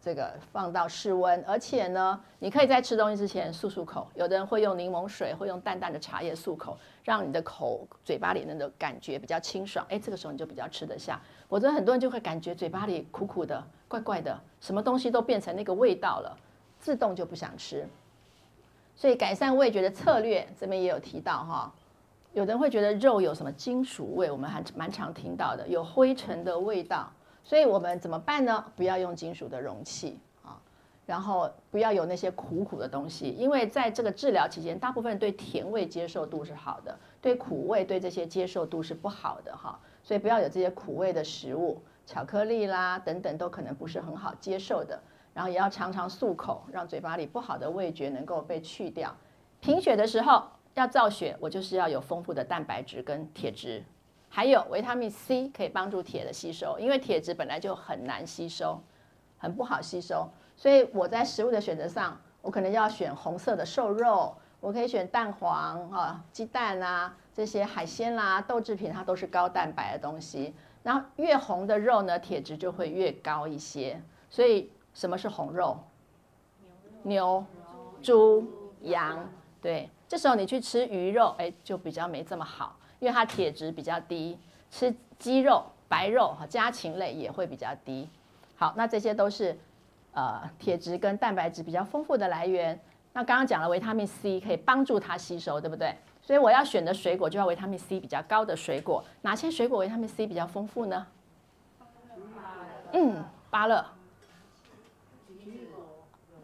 这个放到室温，而且呢，你可以在吃东西之前漱漱口。有的人会用柠檬水，会用淡淡的茶叶漱口，让你的口嘴巴里那个感觉比较清爽。哎，这个时候你就比较吃得下。否则很多人就会感觉嘴巴里苦苦的、怪怪的，什么东西都变成那个味道了，自动就不想吃。所以改善味觉的策略，这边也有提到哈。有的人会觉得肉有什么金属味，我们还蛮常听到的，有灰尘的味道。所以我们怎么办呢？不要用金属的容器啊，然后不要有那些苦苦的东西，因为在这个治疗期间，大部分人对甜味接受度是好的，对苦味对这些接受度是不好的哈。所以不要有这些苦味的食物，巧克力啦等等都可能不是很好接受的。然后也要常常漱口，让嘴巴里不好的味觉能够被去掉。贫血的时候要造血，我就是要有丰富的蛋白质跟铁质。还有维他命 C 可以帮助铁的吸收，因为铁质本来就很难吸收，很不好吸收，所以我在食物的选择上，我可能要选红色的瘦肉，我可以选蛋黄啊、鸡蛋啊这些海鲜啦、豆制品，它都是高蛋白的东西。然后越红的肉呢，铁质就会越高一些。所以什么是红肉？牛、猪、羊，对，这时候你去吃鱼肉，哎，就比较没这么好。因为它铁质比较低，吃鸡肉、白肉和家禽类也会比较低。好，那这些都是呃铁质跟蛋白质比较丰富的来源。那刚刚讲了维他命 C 可以帮助它吸收，对不对？所以我要选的水果就要维他命 C 比较高的水果。哪些水果维他命 C 比较丰富呢？嗯，芭乐。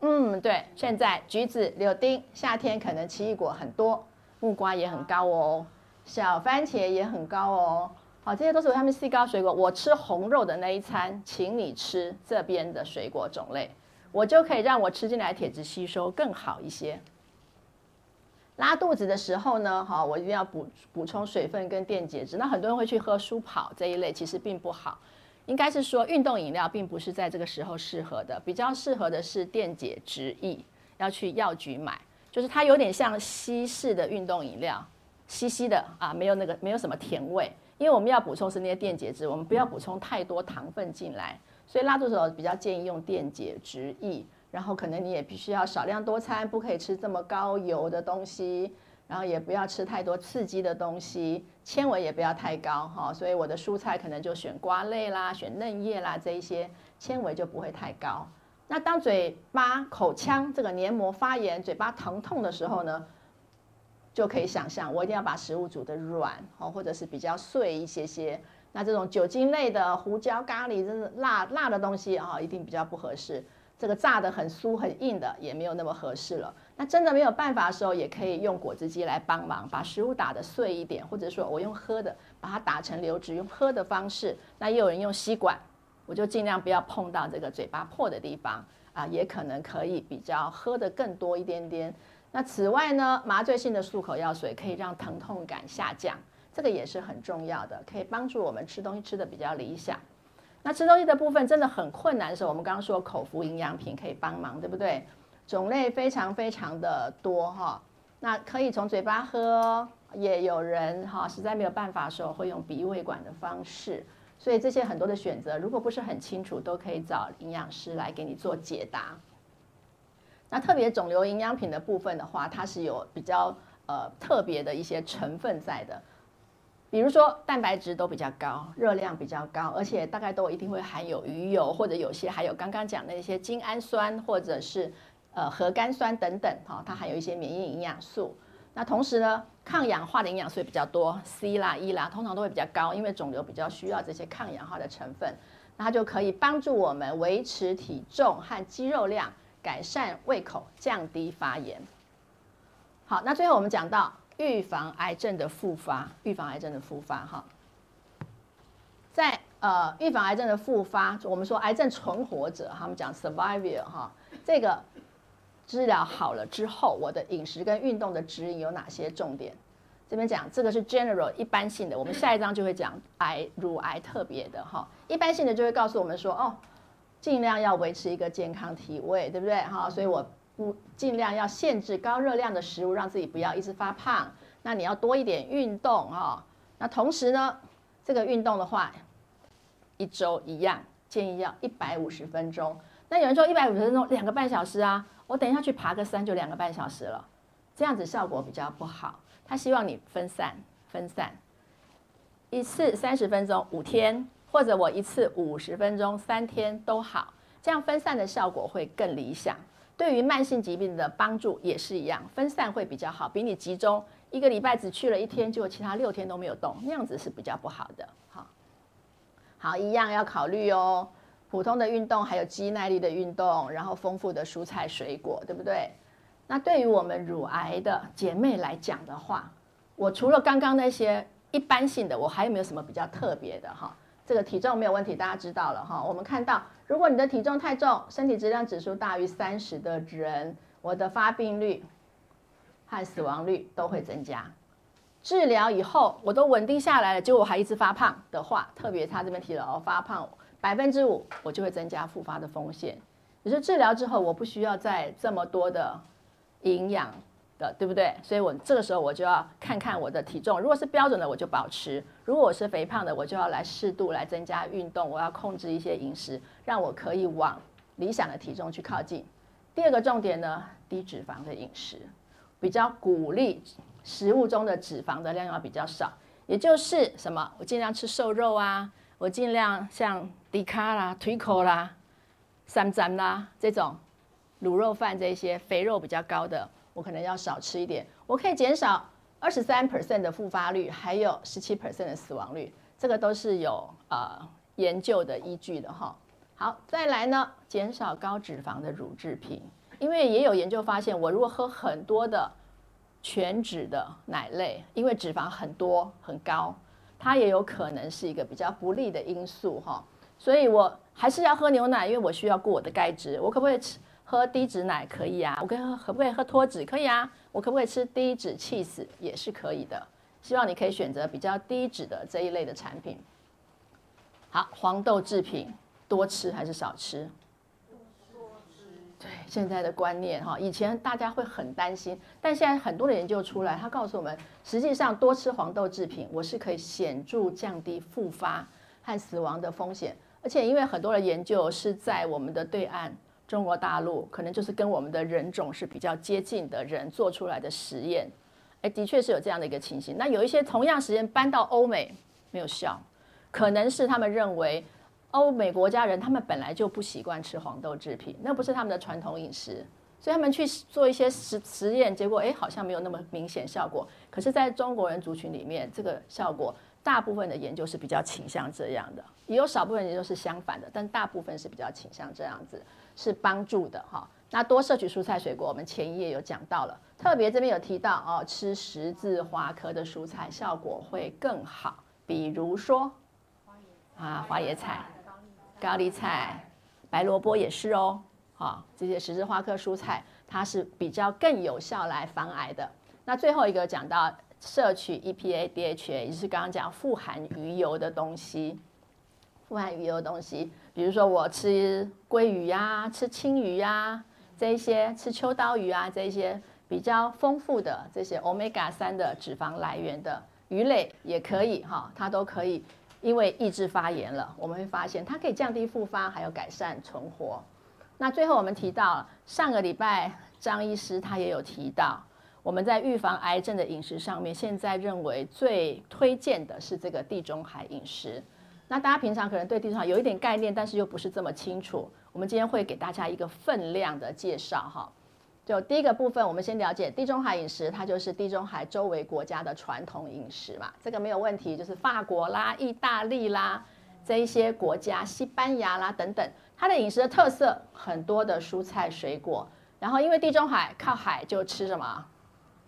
嗯，对，现在橘子、柳丁，夏天可能奇异果很多，木瓜也很高哦。小番茄也很高哦，好，这些都是维他命 C 高水果。我吃红肉的那一餐，请你吃这边的水果种类，我就可以让我吃进来铁质吸收更好一些。拉肚子的时候呢，哈，我一定要补补充水分跟电解质。那很多人会去喝舒跑这一类，其实并不好，应该是说运动饮料并不是在这个时候适合的，比较适合的是电解质液。要去药局买，就是它有点像西式的运动饮料，稀稀的啊，没有那个没有什么甜味，因为我们要补充是那些电解质，我们不要补充太多糖分进来，所以拉肚子比较建议用电解质液，然后可能你也必须要少量多餐，不可以吃这么高油的东西。然后也不要吃太多刺激的东西，纤维也不要太高哈，所以我的蔬菜可能就选瓜类啦，选嫩叶啦，这一些纤维就不会太高。那当嘴巴、口腔这个黏膜发炎、嘴巴疼痛的时候呢，就可以想象我一定要把食物煮得软哦，或者是比较碎一些些。那这种酒精类的胡椒、咖喱，真的辣辣的东西啊，一定比较不合适。这个炸得很酥很硬的也没有那么合适了。那真的没有办法的时候，也可以用果汁机来帮忙，把食物打得碎一点，或者说我用喝的把它打成流质，用喝的方式。那也有人用吸管，我就尽量不要碰到这个嘴巴破的地方啊，也可能可以比较喝得更多一点点。那此外呢，麻醉性的漱口药水可以让疼痛感下降，这个也是很重要的，可以帮助我们吃东西吃得比较理想。那吃东西的部分真的很困难的时候，我们刚刚说口服营养品可以帮忙，对不对？种类非常非常的多哈，那可以从嘴巴喝，也有人哈实在没有办法的时候会用鼻胃管的方式，所以这些很多的选择，如果不是很清楚，都可以找营养师来给你做解答。那特别肿瘤营养品的部分的话，它是有比较呃特别的一些成分在的，比如说蛋白质都比较高，热量比较高，而且大概都一定会含有鱼油，或者有些还有刚刚讲的一些精氨酸，或者是。呃，核苷酸等等，哈，它含有一些免疫营养素。那同时呢，抗氧化的营养素也比较多，C 啦、E 啦，通常都会比较高，因为肿瘤比较需要这些抗氧化的成分。那它就可以帮助我们维持体重和肌肉量，改善胃口，降低发炎。好，那最后我们讲到预防癌症的复发，预防癌症的复发，哈，在呃预防癌症的复发，我们说癌症存活者，他们讲 survivor 哈，这个。治疗好了之后，我的饮食跟运动的指引有哪些重点？这边讲这个是 general 一般性的，我们下一章就会讲癌乳癌特别的哈。一般性的就会告诉我们说，哦，尽量要维持一个健康体位，对不对哈？所以我不尽量要限制高热量的食物，让自己不要一直发胖。那你要多一点运动哈。那同时呢，这个运动的话，一周一样建议要一百五十分钟。那有人说一百五十分钟两个半小时啊。我等一下去爬个山就两个半小时了，这样子效果比较不好。他希望你分散分散，一次三十分钟五天，或者我一次五十分钟三天都好，这样分散的效果会更理想。对于慢性疾病的帮助也是一样，分散会比较好，比你集中一个礼拜只去了一天，就其他六天都没有动，那样子是比较不好的。好，好，一样要考虑哦。普通的运动，还有肌耐力的运动，然后丰富的蔬菜水果，对不对？那对于我们乳癌的姐妹来讲的话，我除了刚刚那些一般性的，我还有没有什么比较特别的哈？这个体重没有问题，大家知道了哈。我们看到，如果你的体重太重，身体质量指数大于三十的人，我的发病率和死亡率都会增加。治疗以后我都稳定下来了，结果我还一直发胖的话，特别他这边提了哦，发胖。百分之五，我就会增加复发的风险。也是治疗之后，我不需要再这么多的营养的，对不对？所以我这个时候我就要看看我的体重，如果是标准的，我就保持；如果我是肥胖的，我就要来适度来增加运动，我要控制一些饮食，让我可以往理想的体重去靠近。第二个重点呢，低脂肪的饮食，比较鼓励食物中的脂肪的量要比较少，也就是什么，我尽量吃瘦肉啊。我尽量像迪卡啦、推口啦、三斩啦这种卤肉饭这些肥肉比较高的，我可能要少吃一点。我可以减少二十三 percent 的复发率，还有十七 percent 的死亡率，这个都是有呃研究的依据的哈。好，再来呢，减少高脂肪的乳制品，因为也有研究发现，我如果喝很多的全脂的奶类，因为脂肪很多很高。它也有可能是一个比较不利的因素哈，所以我还是要喝牛奶，因为我需要顾我的钙质。我可不可以吃喝低脂奶？可以啊。我可以喝可不可以喝脱脂？可以啊。我可不可以吃低脂 cheese？也是可以的。希望你可以选择比较低脂的这一类的产品。好，黄豆制品多吃还是少吃？多吃。对现在的观念哈，以前大家会很担心，但现在很多的研究出来，他告诉我们，实际上多吃黄豆制品，我是可以显著降低复发和死亡的风险。而且因为很多的研究是在我们的对岸，中国大陆，可能就是跟我们的人种是比较接近的人做出来的实验，哎，的确是有这样的一个情形。那有一些同样实验搬到欧美没有效，可能是他们认为。欧美国家人他们本来就不习惯吃黄豆制品，那不是他们的传统饮食，所以他们去做一些实实验，结果哎好像没有那么明显效果。可是在中国人族群里面，这个效果大部分的研究是比较倾向这样的，也有少部分研究是相反的，但大部分是比较倾向这样子，是帮助的哈。那多摄取蔬菜水果，我们前一页有讲到了，特别这边有提到哦，吃十字花科的蔬菜效果会更好，比如说啊花椰菜。高丽菜、白萝卜也是哦，好，这些十字花科蔬菜，它是比较更有效来防癌的。那最后一个讲到摄取 EPA、DHA，也就是刚刚讲富含鱼油的东西，富含鱼油的东西，比如说我吃鲑鱼呀、吃青鱼呀，这一些吃秋刀鱼啊，这一些比较丰富的这些 Omega 三的脂肪来源的鱼类也可以哈，它都可以。因为抑制发炎了，我们会发现它可以降低复发，还有改善存活。那最后我们提到上个礼拜张医师他也有提到，我们在预防癌症的饮食上面，现在认为最推荐的是这个地中海饮食。那大家平常可能对地中海有一点概念，但是又不是这么清楚。我们今天会给大家一个分量的介绍哈。就第一个部分，我们先了解地中海饮食，它就是地中海周围国家的传统饮食嘛，这个没有问题。就是法国啦、意大利啦这一些国家，西班牙啦等等，它的饮食的特色很多的蔬菜水果。然后因为地中海靠海，就吃什么？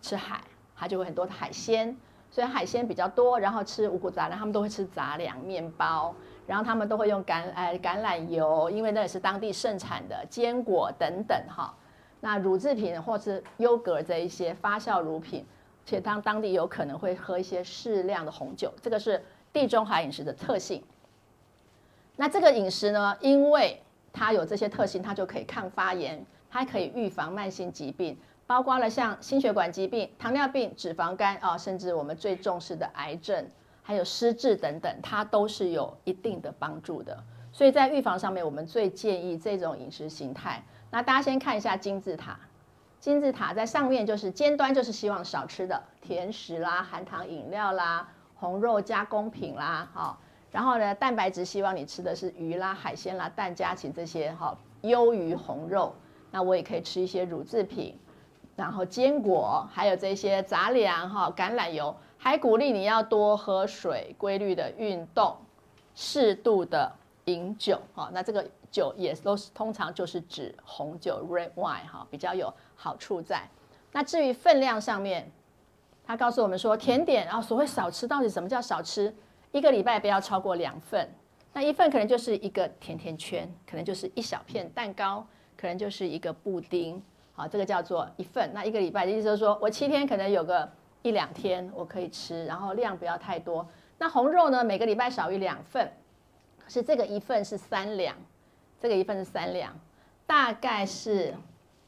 吃海，它就会很多的海鲜，所以海鲜比较多。然后吃五谷杂粮，他们都会吃杂粮、面包，然后他们都会用橄哎橄榄油，因为那也是当地盛产的坚果等等哈。那乳制品或是优格这一些发酵乳品，且当当地有可能会喝一些适量的红酒，这个是地中海饮食的特性。那这个饮食呢，因为它有这些特性，它就可以抗发炎，它可以预防慢性疾病，包括了像心血管疾病、糖尿病、脂肪肝啊，甚至我们最重视的癌症，还有失智等等，它都是有一定的帮助的。所以在预防上面，我们最建议这种饮食形态。那大家先看一下金字塔，金字塔在上面就是尖端，就是希望少吃的甜食啦、含糖饮料啦、红肉加工品啦，好，然后呢，蛋白质希望你吃的是鱼啦、海鲜啦、蛋家禽这些，好，优于红肉。那我也可以吃一些乳制品，然后坚果，还有这些杂粮哈、橄榄油，还鼓励你要多喝水、规律的运动、适度的饮酒，哈，那这个。酒也都是通常就是指红酒 （red wine） 哈，比较有好处在。那至于分量上面，他告诉我们说，甜点啊，所谓少吃，到底什么叫少吃？一个礼拜不要超过两份。那一份可能就是一个甜甜圈，可能就是一小片蛋糕，可能就是一个布丁，好，这个叫做一份。那一个礼拜的意思就是说我七天可能有个一两天我可以吃，然后量不要太多。那红肉呢，每个礼拜少于两份，可是这个一份是三两。这个一份是三两，大概是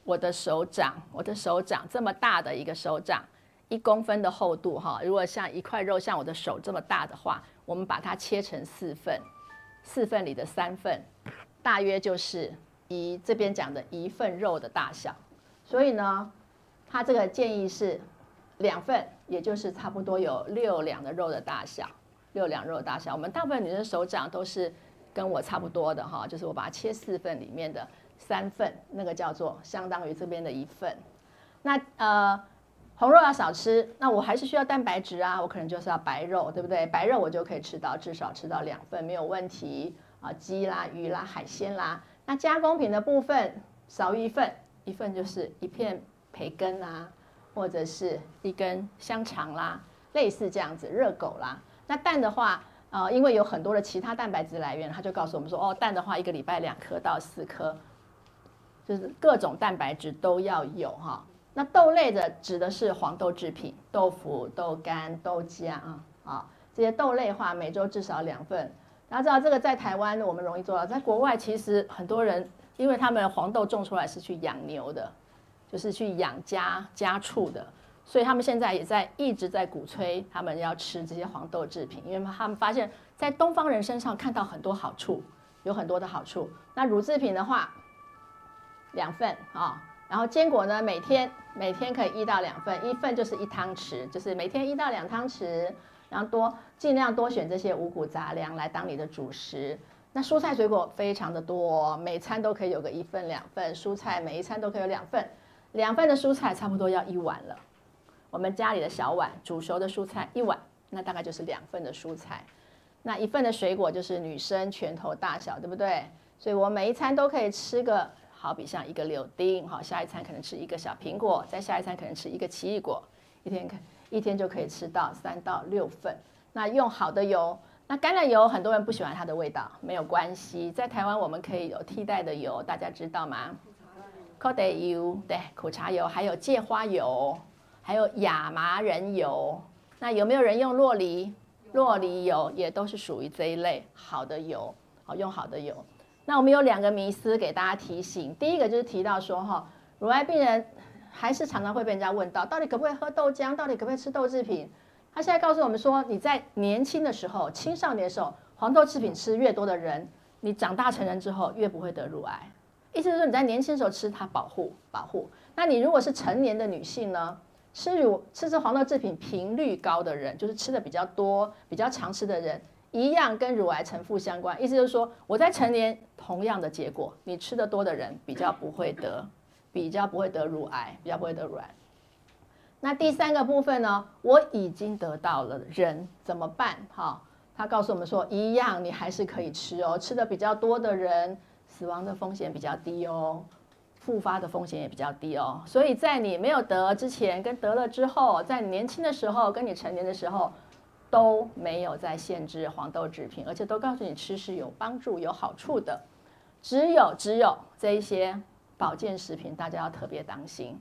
我的手掌，我的手掌这么大的一个手掌，一公分的厚度哈。如果像一块肉像我的手这么大的话，我们把它切成四份，四份里的三份，大约就是一这边讲的一份肉的大小。所以呢，他这个建议是两份，也就是差不多有六两的肉的大小，六两肉的大小。我们大部分女生手掌都是。跟我差不多的哈，就是我把它切四份，里面的三份那个叫做相当于这边的一份。那呃红肉要少吃，那我还是需要蛋白质啊，我可能就是要白肉，对不对？白肉我就可以吃到至少吃到两份没有问题啊，鸡啦、鱼啦、海鲜啦。那加工品的部分少一份，一份就是一片培根啦，或者是一根香肠啦，类似这样子热狗啦。那蛋的话。啊、呃，因为有很多的其他蛋白质来源，他就告诉我们说，哦，蛋的话一个礼拜两颗到四颗，就是各种蛋白质都要有哈。那豆类的指的是黄豆制品，豆腐、豆干、豆浆啊，啊，这些豆类的话，每周至少两份。大家知道这个在台湾我们容易做到，在国外其实很多人因为他们黄豆种出来是去养牛的，就是去养家家畜的，所以他们现在也在一直在鼓吹他们要吃这些黄豆制品，因为他们发现，在东方人身上看到很多好处，有很多的好处。那乳制品的话，两份啊、然后坚果呢，每天每天可以一到两份，一份就是一汤匙，就是每天一到两汤匙，然后多尽量多选这些五谷杂粮来当你的主食。那蔬菜水果非常的多，每餐都可以有个一份两份蔬菜，每一餐都可以有两份，两份的蔬菜差不多要一碗了。我们家里的小碗煮熟的蔬菜一碗，那大概就是两份的蔬菜。那一份的水果就是女生拳头大小，对不对？所以我每一餐都可以吃个，好比像一个柳丁，好，下一餐可能吃一个小苹果，再下一餐可能吃一个奇异果，一天可一天就可以吃到三到六份。那用好的油。那橄榄油很多人不喜欢它的味道，没有关系，在台湾我们可以有替代的油，大家知道吗？苦茶油，对，苦茶油，还有芥花油，还有亚麻仁油。那有没有人用洛梨？洛梨油也都是属于这一类好的油，好用好的油。那我们有两个迷思给大家提醒，第一个就是提到说哈，乳癌病人还是常常会被人家问到，到底可不可以喝豆浆？到底可不可以吃豆制品？他现在告诉我们说，你在年轻的时候、青少年的时候，黄豆制品吃越多的人，你长大成人之后越不会得乳癌。意思是说，你在年轻的时候吃它保护保护。那你如果是成年的女性呢，吃乳吃这黄豆制品频率高的人，就是吃的比较多、比较常吃的人，一样跟乳癌呈负相关。意思就是说，我在成年同样的结果，你吃的多的人比较不会得，比较不会得乳癌，比较不会得乳癌。那第三个部分呢？我已经得到了人怎么办？哈，他告诉我们说，一样你还是可以吃哦，吃的比较多的人，死亡的风险比较低哦，复发的风险也比较低哦。所以在你没有得之前跟得了之后，在你年轻的时候跟你成年的时候都没有在限制黄豆制品，而且都告诉你吃是有帮助、有好处的。只有只有这一些保健食品，大家要特别当心。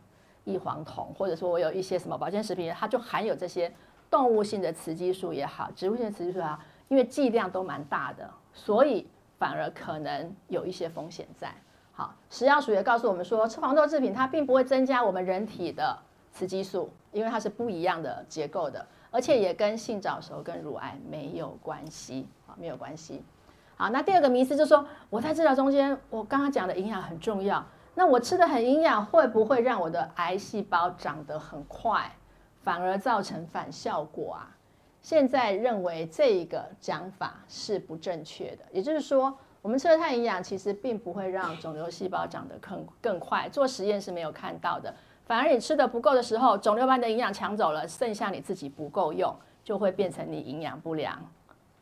异黄酮，或者说我有一些什么保健食品，它就含有这些动物性的雌激素也好，植物性的雌激素也好，因为剂量都蛮大的，所以反而可能有一些风险在。好，食药署也告诉我们说，吃黄豆制品它并不会增加我们人体的雌激素，因为它是不一样的结构的，而且也跟性早熟跟乳癌没有关系，啊，没有关系。好，那第二个迷思就是说，我在治疗中间，我刚刚讲的营养很重要。那我吃的很营养，会不会让我的癌细胞长得很快，反而造成反效果啊？现在认为这一个讲法是不正确的。也就是说，我们吃的太营养，其实并不会让肿瘤细胞长得更更快。做实验是没有看到的，反而你吃的不够的时候，肿瘤把你的营养抢走了，剩下你自己不够用，就会变成你营养不良。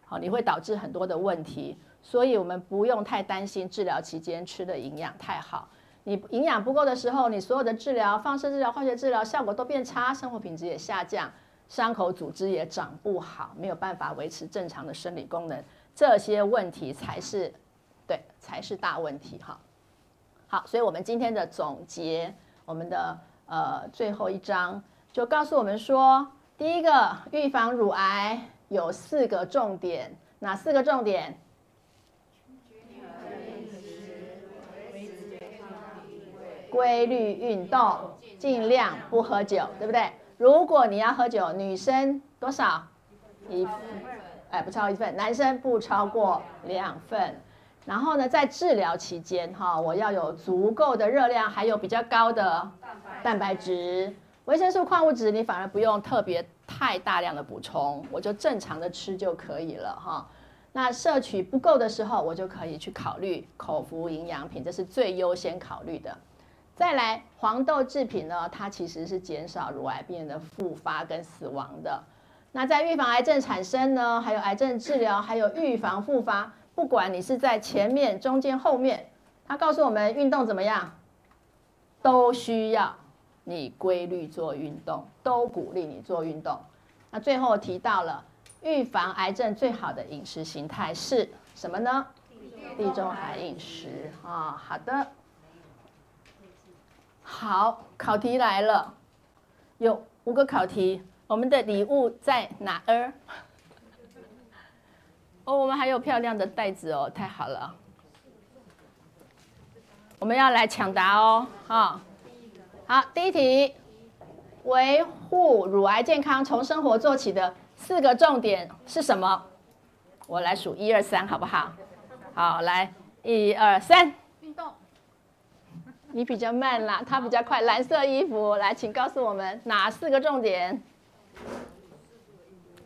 好，你会导致很多的问题。所以我们不用太担心治疗期间吃的营养太好。你营养不够的时候，你所有的治疗、放射治疗、化学治疗效果都变差，生活品质也下降，伤口组织也长不好，没有办法维持正常的生理功能，这些问题才是，对，才是大问题哈。好，所以我们今天的总结，我们的呃最后一章就告诉我们说，第一个预防乳癌有四个重点，哪四个重点？规律运动，尽量不喝酒，对不对？如果你要喝酒，女生多少？一份，哎，不超过一份；男生不超过两份。然后呢，在治疗期间，哈，我要有足够的热量，还有比较高的蛋白质、维生素、矿物质，你反而不用特别太大量的补充，我就正常的吃就可以了，哈。那摄取不够的时候，我就可以去考虑口服营养品，这是最优先考虑的。再来，黄豆制品呢，它其实是减少乳癌病人的复发跟死亡的。那在预防癌症产生呢，还有癌症治疗，还有预防复发，不管你是在前面、中间、后面，它告诉我们运动怎么样，都需要你规律做运动，都鼓励你做运动。那最后提到了预防癌症最好的饮食形态是什么呢？地中海饮食啊，好的。好，考题来了，有五个考题。我们的礼物在哪儿？哦，我们还有漂亮的袋子哦，太好了。我们要来抢答哦，哈。好，第一题，维护乳癌健康从生活做起的四个重点是什么？我来数一二三，好不好？好，来一二三。你比较慢啦，他比较快。蓝色衣服，来，请告诉我们哪四个重点？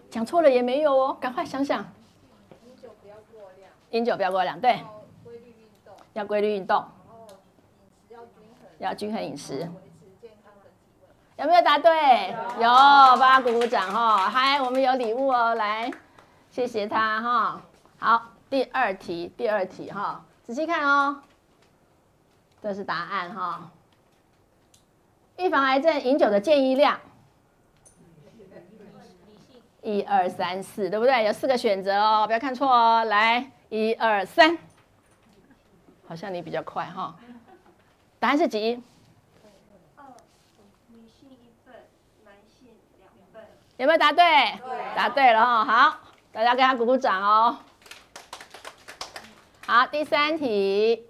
讲错了也没有哦，赶快想想。饮酒不要过量。饮酒不要过量，对。规律运动。要规律运动。然后饮食要均衡。要均衡饮食。有没有答对？有，帮他鼓鼓掌哈！嗨，我们有礼物哦，来，谢谢他哈。好，第二题，第二题哈，仔细看哦，这是答案哈。预防癌症饮酒的建议量，一二三四，对不对？有四个选择哦，不要看错哦。来，一二三，好像你比较快哈。答案是几？有没有答对？对，答对了哈。好，大家给他鼓鼓掌哦。好，第三题，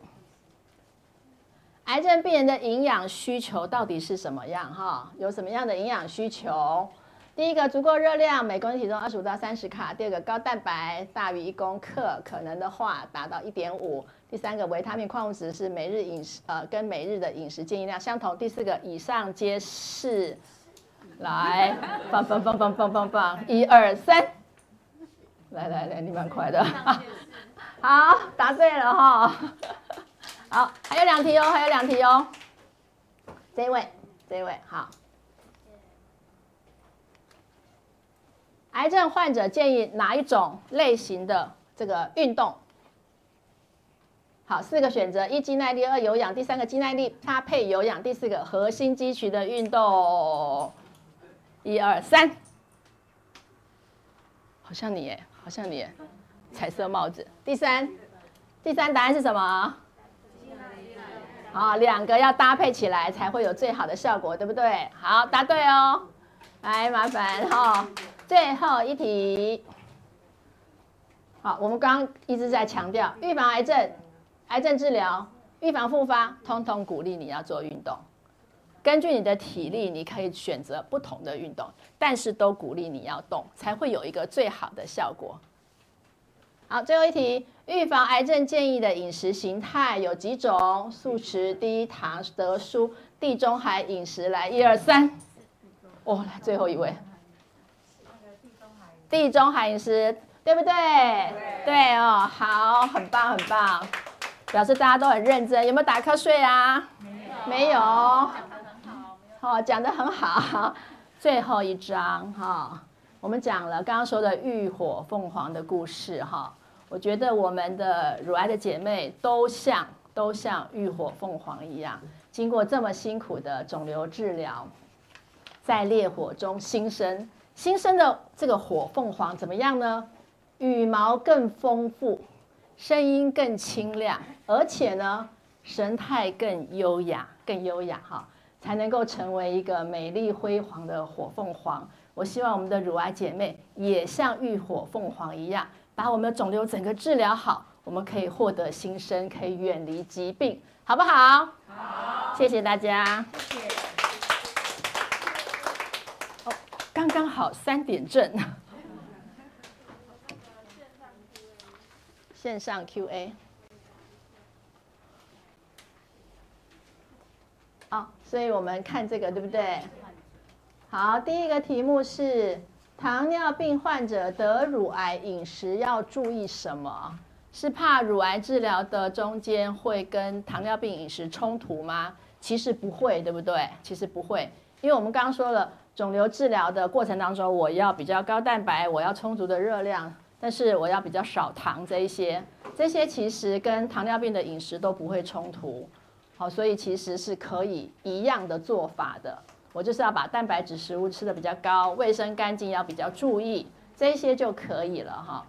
癌症病人的营养需求到底是什么样？哈，有什么样的营养需求？第一个，足够热量，每公斤体重二十五到三十卡；第二个，高蛋白大于一公克，可能的话达到一点五；第三个，维他命矿物质是每日饮食，呃，跟每日的饮食建议量相同；第四个，以上皆是。来，放放放放放放放，一二三，来来来，你蛮快的，<laughs> 好，答对了哈，好，还有两题哦，还有两题哦，这一位，这一位，好，癌症患者建议哪一种类型的这个运动？好，四个选择：一肌耐力，二有氧，第三个肌耐力搭配有氧，第四个核心肌群的运动。一二三，好像你耶，好像你耶，彩色帽子。第三，第三答案是什么？好，两个要搭配起来才会有最好的效果，对不对？好，答对哦。来，麻烦哈，最后一题。好，我们刚刚一直在强调，预防癌症、癌症治疗、预防复发，通通鼓励你要做运动。根据你的体力，你可以选择不同的运动，但是都鼓励你要动，才会有一个最好的效果。好，最后一题，预防癌症建议的饮食形态有几种？素食、低糖、得蔬、地中海饮食。来，一二三，哦，来最后一位，地中海饮食，对不对？对，哦，好，很棒，很棒，表示大家都很认真。有没有打瞌睡啊？没有。没有哦，讲得很好。最后一章哈，我们讲了刚刚说的浴火凤凰的故事哈。我觉得我们的乳癌的姐妹都像都像浴火凤凰一样，经过这么辛苦的肿瘤治疗，在烈火中新生。新生的这个火凤凰怎么样呢？羽毛更丰富，声音更清亮，而且呢，神态更优雅，更优雅哈。才能够成为一个美丽辉煌的火凤凰。我希望我们的乳癌姐妹也像浴火凤凰一样，把我们的肿瘤整个治疗好，我们可以获得新生，可以远离疾病，好不好？好，谢谢大家。谢谢。哦，刚刚好三点正。线上 Q&A。哦，所以我们看这个对不对？好，第一个题目是糖尿病患者得乳癌饮食要注意什么？是怕乳癌治疗的中间会跟糖尿病饮食冲突吗？其实不会，对不对？其实不会，因为我们刚刚说了，肿瘤治疗的过程当中，我要比较高蛋白，我要充足的热量，但是我要比较少糖这一些，这些其实跟糖尿病的饮食都不会冲突。好，所以其实是可以一样的做法的。我就是要把蛋白质食物吃得比较高，卫生干净要比较注意，这些就可以了哈。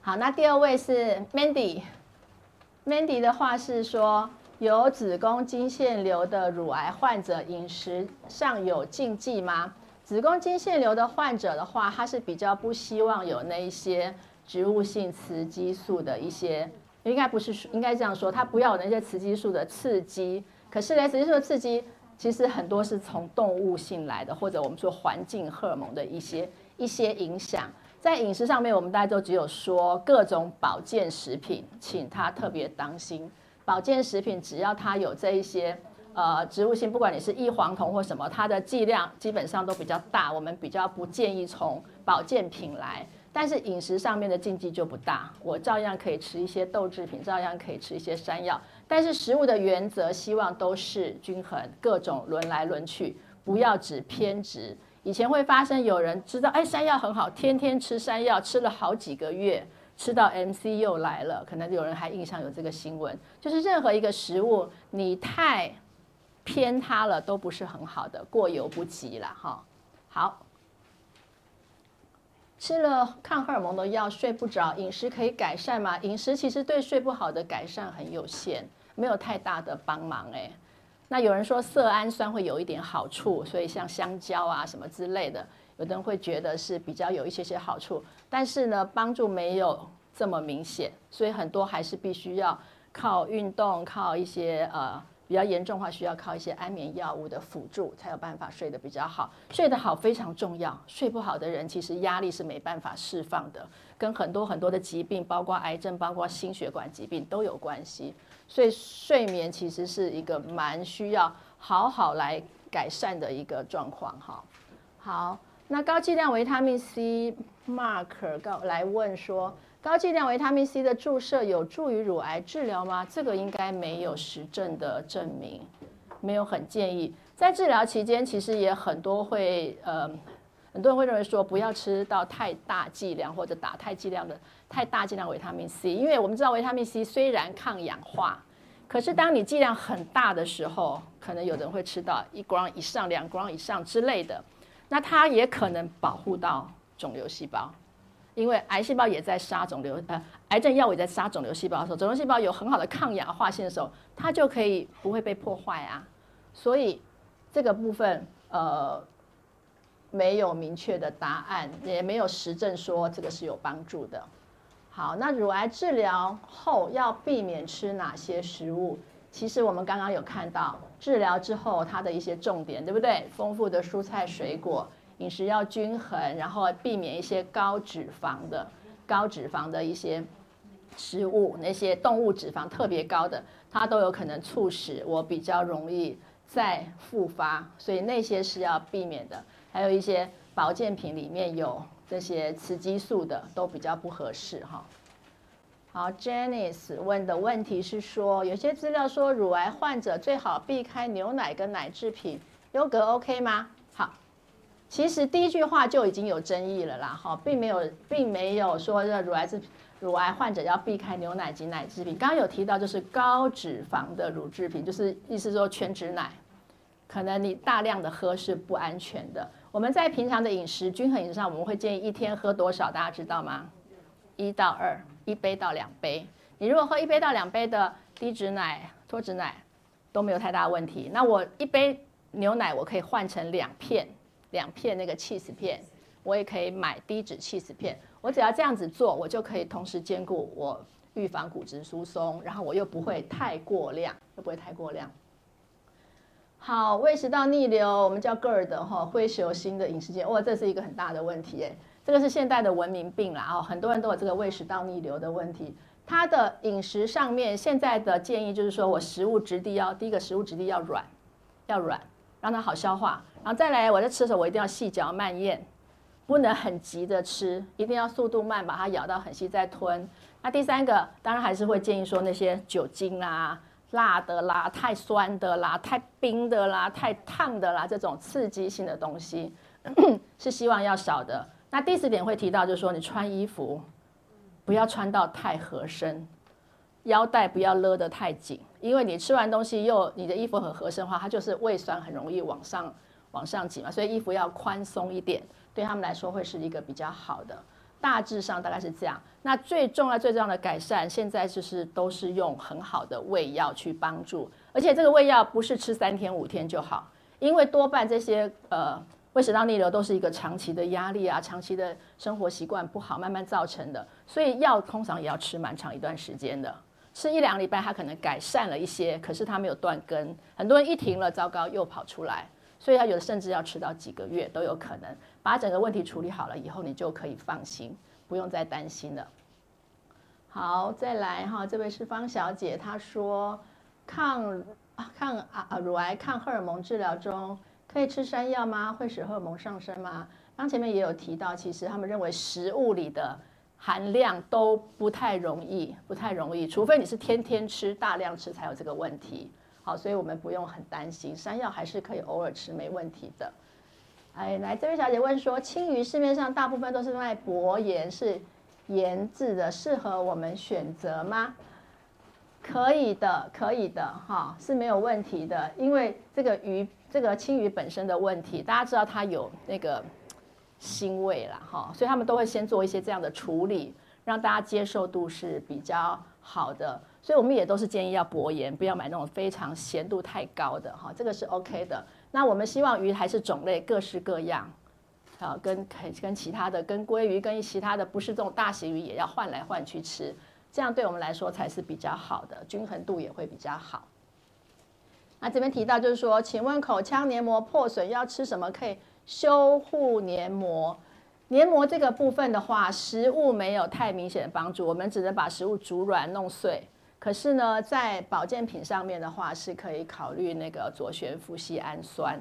好，那第二位是 Mandy，Mandy 的话是说，有子宫肌腺瘤的乳癌患者饮食上有禁忌吗？子宫肌腺瘤的患者的话，他是比较不希望有那一些植物性雌激素的一些应该不是应该这样说，他不要有那些雌激素的刺激。可是呢，雌激素的刺激其实很多是从动物性来的，或者我们说环境荷尔蒙的一些一些影响。在饮食上面，我们大家都只有说各种保健食品，请他特别当心。保健食品只要它有这一些呃植物性，不管你是异黄酮或什么，它的剂量基本上都比较大，我们比较不建议从保健品来。但是饮食上面的禁忌就不大，我照样可以吃一些豆制品，照样可以吃一些山药。但是食物的原则希望都是均衡，各种轮来轮去，不要只偏执。以前会发生有人知道，哎，山药很好，天天吃山药，吃了好几个月，吃到 MC 又来了。可能有人还印象有这个新闻，就是任何一个食物，你太偏它了，都不是很好的，过犹不及了哈。好，吃了抗荷尔蒙的药，睡不着，饮食可以改善吗？饮食其实对睡不好的改善很有限，没有太大的帮忙哎。那有人说色氨酸会有一点好处，所以像香蕉啊什么之类的，有的人会觉得是比较有一些些好处，但是呢，帮助没有这么明显，所以很多还是必须要靠运动，靠一些呃比较严重的话，需要靠一些安眠药物的辅助，才有办法睡得比较好。睡得好非常重要，睡不好的人其实压力是没办法释放的，跟很多很多的疾病，包括癌症，包括心血管疾病都有关系。所以睡眠其实是一个蛮需要好好来改善的一个状况哈。好，那高剂量维他命 C Mark 告来问说，高剂量维他命 C 的注射有助于乳癌治疗吗？这个应该没有实证的证明，没有很建议。在治疗期间，其实也很多会呃，很多人会认为说不要吃到太大剂量或者打太剂量的。太大剂量维他命 C，因为我们知道维他命 C 虽然抗氧化，可是当你剂量很大的时候，可能有人会吃到一 g 以上、两 g 以上之类的，那它也可能保护到肿瘤细胞，因为癌细胞也在杀肿瘤，呃，癌症药物也在杀肿瘤细胞的时候，肿瘤细胞有很好的抗氧化性的时候，它就可以不会被破坏啊，所以这个部分呃没有明确的答案，也没有实证说这个是有帮助的。好，那乳癌治疗后要避免吃哪些食物？其实我们刚刚有看到治疗之后它的一些重点，对不对？丰富的蔬菜水果，饮食要均衡，然后避免一些高脂肪的、高脂肪的一些食物，那些动物脂肪特别高的，它都有可能促使我比较容易再复发，所以那些是要避免的。还有一些保健品里面有。这些雌激素的都比较不合适哈。好，Janice 问的问题是说，有些资料说乳癌患者最好避开牛奶跟奶制品，优格 OK 吗？其实第一句话就已经有争议了啦，哈，并没有，并没有说这乳癌制品，乳癌患者要避开牛奶及奶制品。刚刚有提到就是高脂肪的乳制品，就是意思说全脂奶，可能你大量的喝是不安全的。我们在平常的饮食均衡饮食上，我们会建议一天喝多少？大家知道吗？一到二，一杯到两杯。你如果喝一杯到两杯的低脂奶、脱脂奶都没有太大问题。那我一杯牛奶我可以换成两片，两片那个 cheese 片，我也可以买低脂 cheese 片。我只要这样子做，我就可以同时兼顾我预防骨质疏松，然后我又不会太过量，又不会太过量。好，胃食道逆流，我们叫 GERD 哈，灰球新的饮食间，哇，这是一个很大的问题诶，这个是现代的文明病啦哦，很多人都有这个胃食道逆流的问题。它的饮食上面，现在的建议就是说我食物质地要，第一个食物质地要软，要软，让它好消化，然后再来我在吃的时候，我一定要细嚼慢咽，不能很急的吃，一定要速度慢，把它咬到很细再吞。那第三个，当然还是会建议说那些酒精啊。辣的啦，太酸的啦，太冰的啦，太烫的啦，这种刺激性的东西 <coughs> 是希望要少的。那第四点会提到，就是说你穿衣服不要穿到太合身，腰带不要勒得太紧，因为你吃完东西又你的衣服很合身的话，它就是胃酸很容易往上往上挤嘛，所以衣服要宽松一点，对他们来说会是一个比较好的。大致上大概是这样。那最重要、最重要的改善，现在就是都是用很好的胃药去帮助，而且这个胃药不是吃三天五天就好，因为多半这些呃胃食道逆流都是一个长期的压力啊，长期的生活习惯不好慢慢造成的，所以药通常也要吃蛮长一段时间的。吃一两个礼拜，它可能改善了一些，可是它没有断根。很多人一停了，糟糕，又跑出来，所以它有的甚至要吃到几个月都有可能。把整个问题处理好了以后，你就可以放心，不用再担心了。好，再来哈，这位是方小姐，她说抗抗啊乳癌抗荷尔蒙治疗中可以吃山药吗？会使荷尔蒙上升吗？刚前面也有提到，其实他们认为食物里的含量都不太容易，不太容易，除非你是天天吃、大量吃才有这个问题。好，所以我们不用很担心，山药还是可以偶尔吃，没问题的。哎，来，这位小姐问说，青鱼市面上大部分都是卖薄盐，是盐制的，适合我们选择吗？可以的，可以的，哈，是没有问题的，因为这个鱼，这个青鱼本身的问题，大家知道它有那个。腥味啦，哈，所以他们都会先做一些这样的处理，让大家接受度是比较好的。所以我们也都是建议要薄盐，不要买那种非常咸度太高的，哈，这个是 OK 的。那我们希望鱼还是种类各式各样，啊，跟跟其他的，跟鲑鱼，跟其他的不是这种大型鱼也要换来换去吃，这样对我们来说才是比较好的，均衡度也会比较好。那这边提到就是说，请问口腔黏膜破损要吃什么可以？修护黏膜，黏膜这个部分的话，食物没有太明显的帮助，我们只能把食物煮软弄碎。可是呢，在保健品上面的话，是可以考虑那个左旋麸醯胺酸，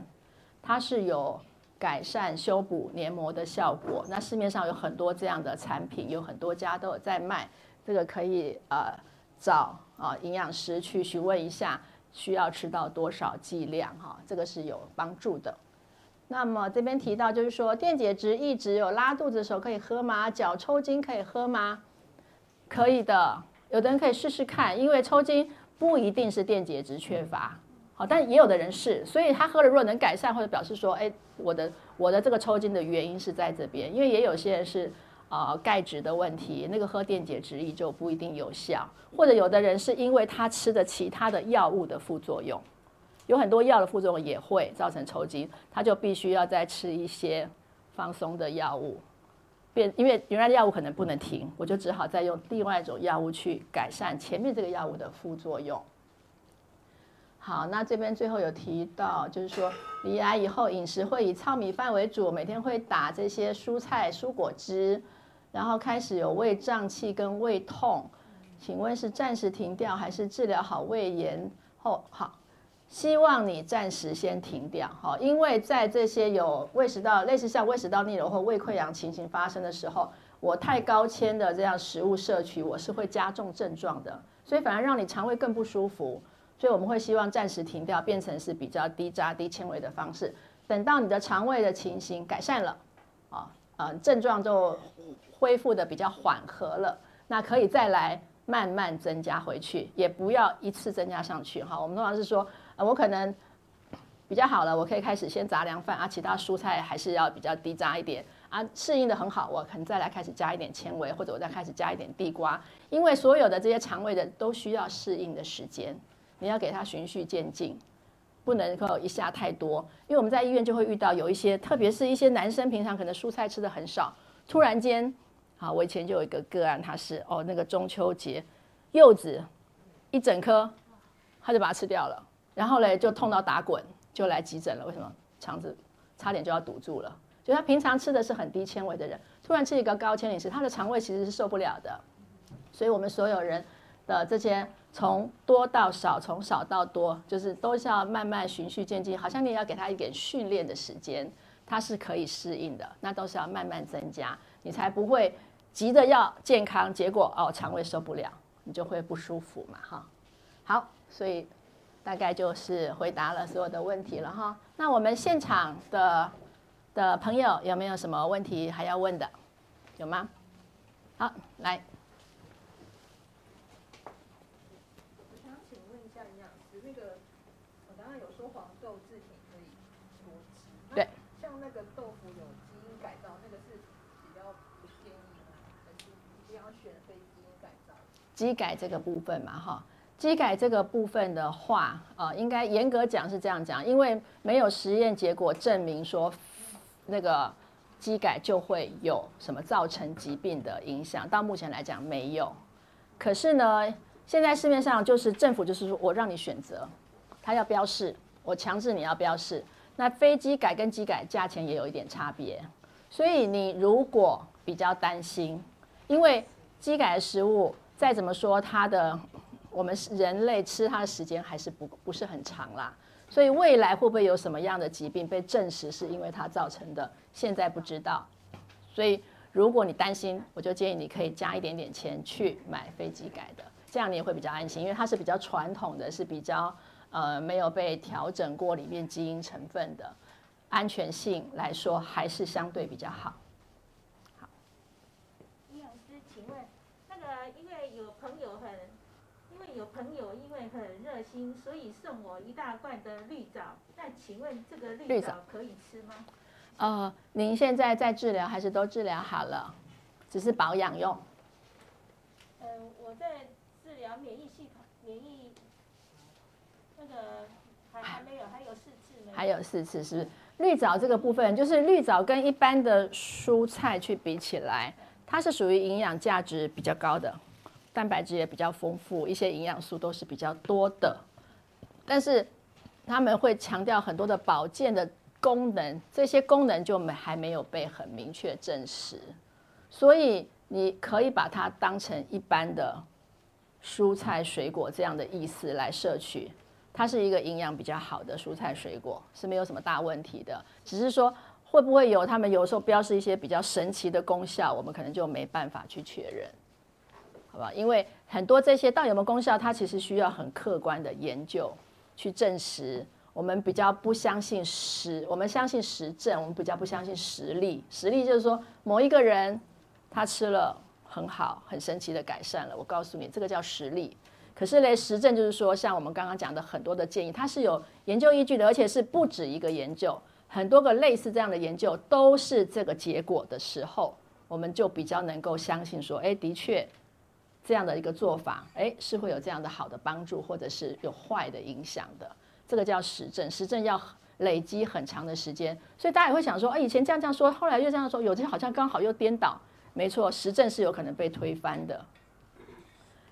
它是有改善修补黏膜的效果。那市面上有很多这样的产品，有很多家都有在卖，这个可以呃找啊营养师去询问一下，需要吃到多少剂量哈，这个是有帮助的。那么这边提到就是说，电解质一直有拉肚子的时候可以喝吗？脚抽筋可以喝吗？可以的，有的人可以试试看，因为抽筋不一定是电解质缺乏，好，但也有的人是，所以他喝了如果能改善，或者表示说，哎，我的我的这个抽筋的原因是在这边，因为也有些人是呃钙质的问题，那个喝电解质液就不一定有效，或者有的人是因为他吃的其他的药物的副作用。有很多药的副作用也会造成抽筋，他就必须要再吃一些放松的药物，变因为原来的药物可能不能停，我就只好再用另外一种药物去改善前面这个药物的副作用。好，那这边最后有提到，就是说离癌以后饮食会以糙米饭为主，每天会打这些蔬菜蔬果汁，然后开始有胃胀气跟胃痛，请问是暂时停掉还是治疗好胃炎后好？希望你暂时先停掉，哈，因为在这些有胃食道类似像胃食道逆流或胃溃疡情形发生的时候，我太高纤的这样食物摄取，我是会加重症状的，所以反而让你肠胃更不舒服，所以我们会希望暂时停掉，变成是比较低渣低纤维的方式，等到你的肠胃的情形改善了，啊，呃，症状就恢复的比较缓和了，那可以再来慢慢增加回去，也不要一次增加上去，哈，我们通常是说。啊，我可能比较好了，我可以开始先杂粮饭啊，其他蔬菜还是要比较低渣一点啊。适应的很好，我可能再来开始加一点纤维，或者我再开始加一点地瓜，因为所有的这些肠胃的都需要适应的时间，你要给它循序渐进，不能够一下太多。因为我们在医院就会遇到有一些，特别是一些男生平常可能蔬菜吃的很少，突然间，好，我以前就有一个个案，他是哦那个中秋节柚子一整颗，他就把它吃掉了。然后嘞，就痛到打滚，就来急诊了。为什么？肠子差点就要堵住了。就他平常吃的是很低纤维的人，突然吃一个高纤饮食，他的肠胃其实是受不了的。所以，我们所有人的这些从多到少，从少到多，就是都是要慢慢循序渐进。好像你也要给他一点训练的时间，他是可以适应的。那都是要慢慢增加，你才不会急着要健康，结果哦肠胃受不了，你就会不舒服嘛。哈，好，所以。大概就是回答了所有的问题了哈。那我们现场的的朋友有没有什么问题还要问的？有吗？好，来。我想请问一下营养师，那个我刚刚有说黄豆制品可以多吃，对。像那个豆腐有基因改造，那个是比较不建议吗？还是一定要选非基因改造？基改这个部分嘛，哈。机改这个部分的话，呃，应该严格讲是这样讲，因为没有实验结果证明说那个机改就会有什么造成疾病的影响，到目前来讲没有。可是呢，现在市面上就是政府就是说我让你选择，他要标示，我强制你要标示。那非机改跟机改价钱也有一点差别，所以你如果比较担心，因为机改的食物再怎么说它的我们人类吃它的时间还是不不是很长啦，所以未来会不会有什么样的疾病被证实是因为它造成的，现在不知道，所以如果你担心，我就建议你可以加一点点钱去买非基改的。这样你也会比较安心，因为它是比较传统的，是比较呃没有被调整过里面基因成分的，安全性来说还是相对比较。好，营养师，请问那个因为有朋友很，因为有朋友因为很热心，所以送我一大罐的绿藻。那请问这个绿藻可以吃吗？呃，您现在在治疗还是都治疗好了，只是保养用？呃，我在。治疗免疫系统，免疫那个还还没有，还有四次没有？还有四次是不是？绿藻这个部分，就是绿藻跟一般的蔬菜去比起来，它是属于营养价值比较高的，蛋白质也比较丰富，一些营养素都是比较多的。但是他们会强调很多的保健的功能，这些功能就没还没有被很明确证实，所以你可以把它当成一般的。蔬菜水果这样的意思来摄取，它是一个营养比较好的蔬菜水果，是没有什么大问题的。只是说会不会有他们有时候标示一些比较神奇的功效，我们可能就没办法去确认，因为很多这些到底有没有功效，它其实需要很客观的研究去证实。我们比较不相信实，我们相信实证，我们比较不相信实例。实例就是说某一个人他吃了。很好，很神奇的改善了。我告诉你，这个叫实例。可是嘞，实证就是说，像我们刚刚讲的很多的建议，它是有研究依据的，而且是不止一个研究，很多个类似这样的研究都是这个结果的时候，我们就比较能够相信说，哎，的确这样的一个做法，哎，是会有这样的好的帮助，或者是有坏的影响的。这个叫实证，实证要累积很长的时间，所以大家也会想说，哎，以前这样这样说，后来又这样说，有些好像刚好又颠倒。没错，实证是有可能被推翻的，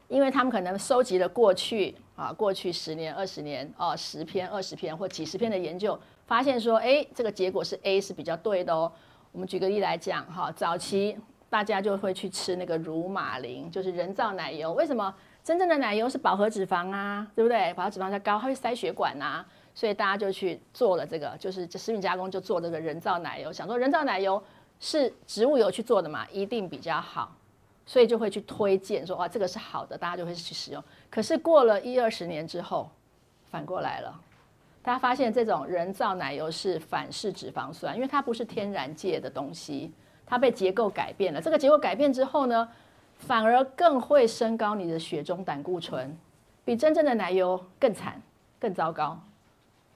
因为他们可能收集了过去啊，过去十年、二十年哦，十篇、二十篇或几十篇的研究，发现说，哎，这个结果是 A 是比较对的哦。我们举个例来讲，哈，早期大家就会去吃那个乳马林，就是人造奶油。为什么？真正的奶油是饱和脂肪啊，对不对？饱和脂肪它高，它会塞血管啊，所以大家就去做了这个，就是食品加工就做这个人造奶油，想说人造奶油。是植物油去做的嘛，一定比较好，所以就会去推荐说，哇，这个是好的，大家就会去使用。可是过了一二十年之后，反过来了，大家发现这种人造奶油是反式脂肪酸，因为它不是天然界的东西，它被结构改变了。这个结构改变之后呢，反而更会升高你的血中胆固醇，比真正的奶油更惨、更糟糕。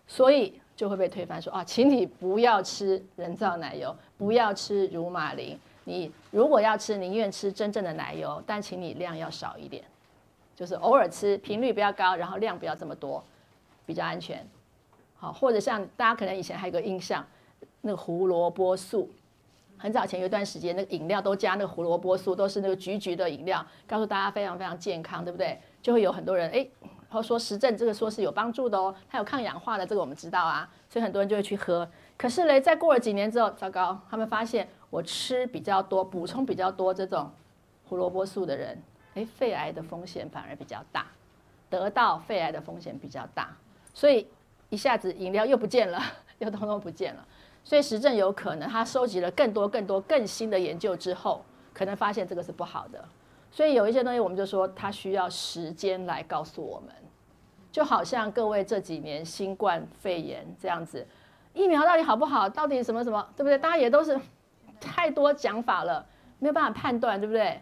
所以。就会被推翻说，啊，请你不要吃人造奶油，不要吃乳马林。你如果要吃，宁愿吃真正的奶油，但请你量要少一点，就是偶尔吃，频率不要高，然后量不要这么多，比较安全。好，或者像大家可能以前还有个印象，那个胡萝卜素，很早前有一段时间，那个饮料都加那个胡萝卜素，都是那个橘橘的饮料，告诉大家非常非常健康，对不对？就会有很多人哎。然后说实证，这个说是有帮助的哦，它有抗氧化的，这个我们知道啊，所以很多人就会去喝。可是嘞，再过了几年之后，糟糕，他们发现我吃比较多、补充比较多这种胡萝卜素的人，哎，肺癌的风险反而比较大，得到肺癌的风险比较大。所以一下子饮料又不见了，<laughs> 又通通不见了。所以实证有可能他收集了更多、更多、更新的研究之后，可能发现这个是不好的。所以有一些东西，我们就说它需要时间来告诉我们，就好像各位这几年新冠肺炎这样子，疫苗到底好不好，到底什么什么，对不对？大家也都是 <laughs> 太多讲法了，没有办法判断，对不对？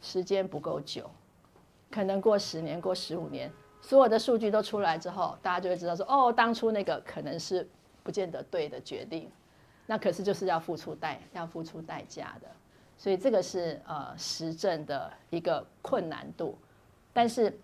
时间不够久，可能过十年、过十五年，所有的数据都出来之后，大家就会知道说，哦，当初那个可能是不见得对的决定，那可是就是要付出代要付出代价的。所以这个是呃实证的一个困难度，但是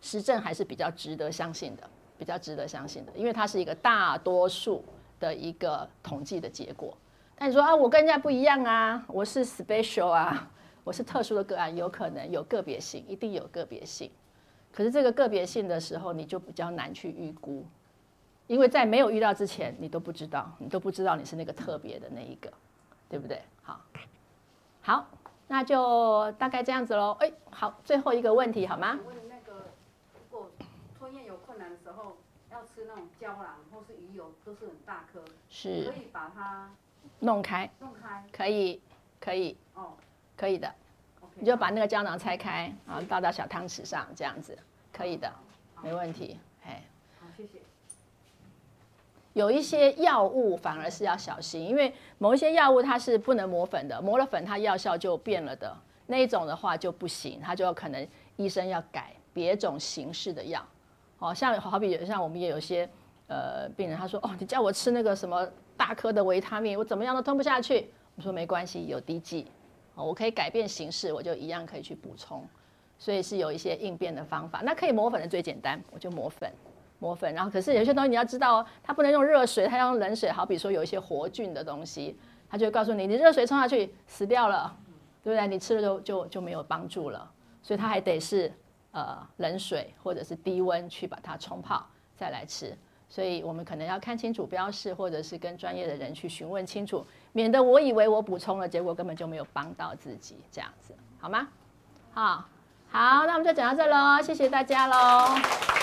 实证还是比较值得相信的，比较值得相信的，因为它是一个大多数的一个统计的结果。但你说啊，我跟人家不一样啊，我是 special 啊，我是特殊的个案，有可能有个别性，一定有个别性。可是这个个别性的时候，你就比较难去预估，因为在没有遇到之前，你都不知道，你都不知道你是那个特别的那一个，对不对？好，好，那就大概这样子喽。哎，好，最后一个问题好吗？问那个，如果吞咽有困难的时候，要吃那种胶囊或是鱼油，都是很大颗，是可以把它弄开，弄开，可以，可以，哦，可以的。你就把那个胶囊拆开，然后倒到小汤匙上，这样子可以的，没问题。哎，好，谢谢。有一些药物反而是要小心，因为某一些药物它是不能磨粉的，磨了粉它药效就变了的。那一种的话就不行，它就有可能医生要改别种形式的药。哦，像好比像我们也有些呃病人，他说哦，你叫我吃那个什么大颗的维他命，我怎么样都吞不下去。我说没关系，有滴剂。哦我可以改变形式，我就一样可以去补充，所以是有一些应变的方法。那可以磨粉的最简单，我就磨粉，磨粉。然后可是有些东西你要知道哦，它不能用热水，它要用冷水。好比说有一些活菌的东西，它就会告诉你，你热水冲下去死掉了，对不对？你吃了就就就没有帮助了。所以它还得是呃冷水或者是低温去把它冲泡再来吃。所以我们可能要看清楚标示，或者是跟专业的人去询问清楚，免得我以为我补充了，结果根本就没有帮到自己，这样子好吗？好，好，那我们就讲到这喽，谢谢大家喽。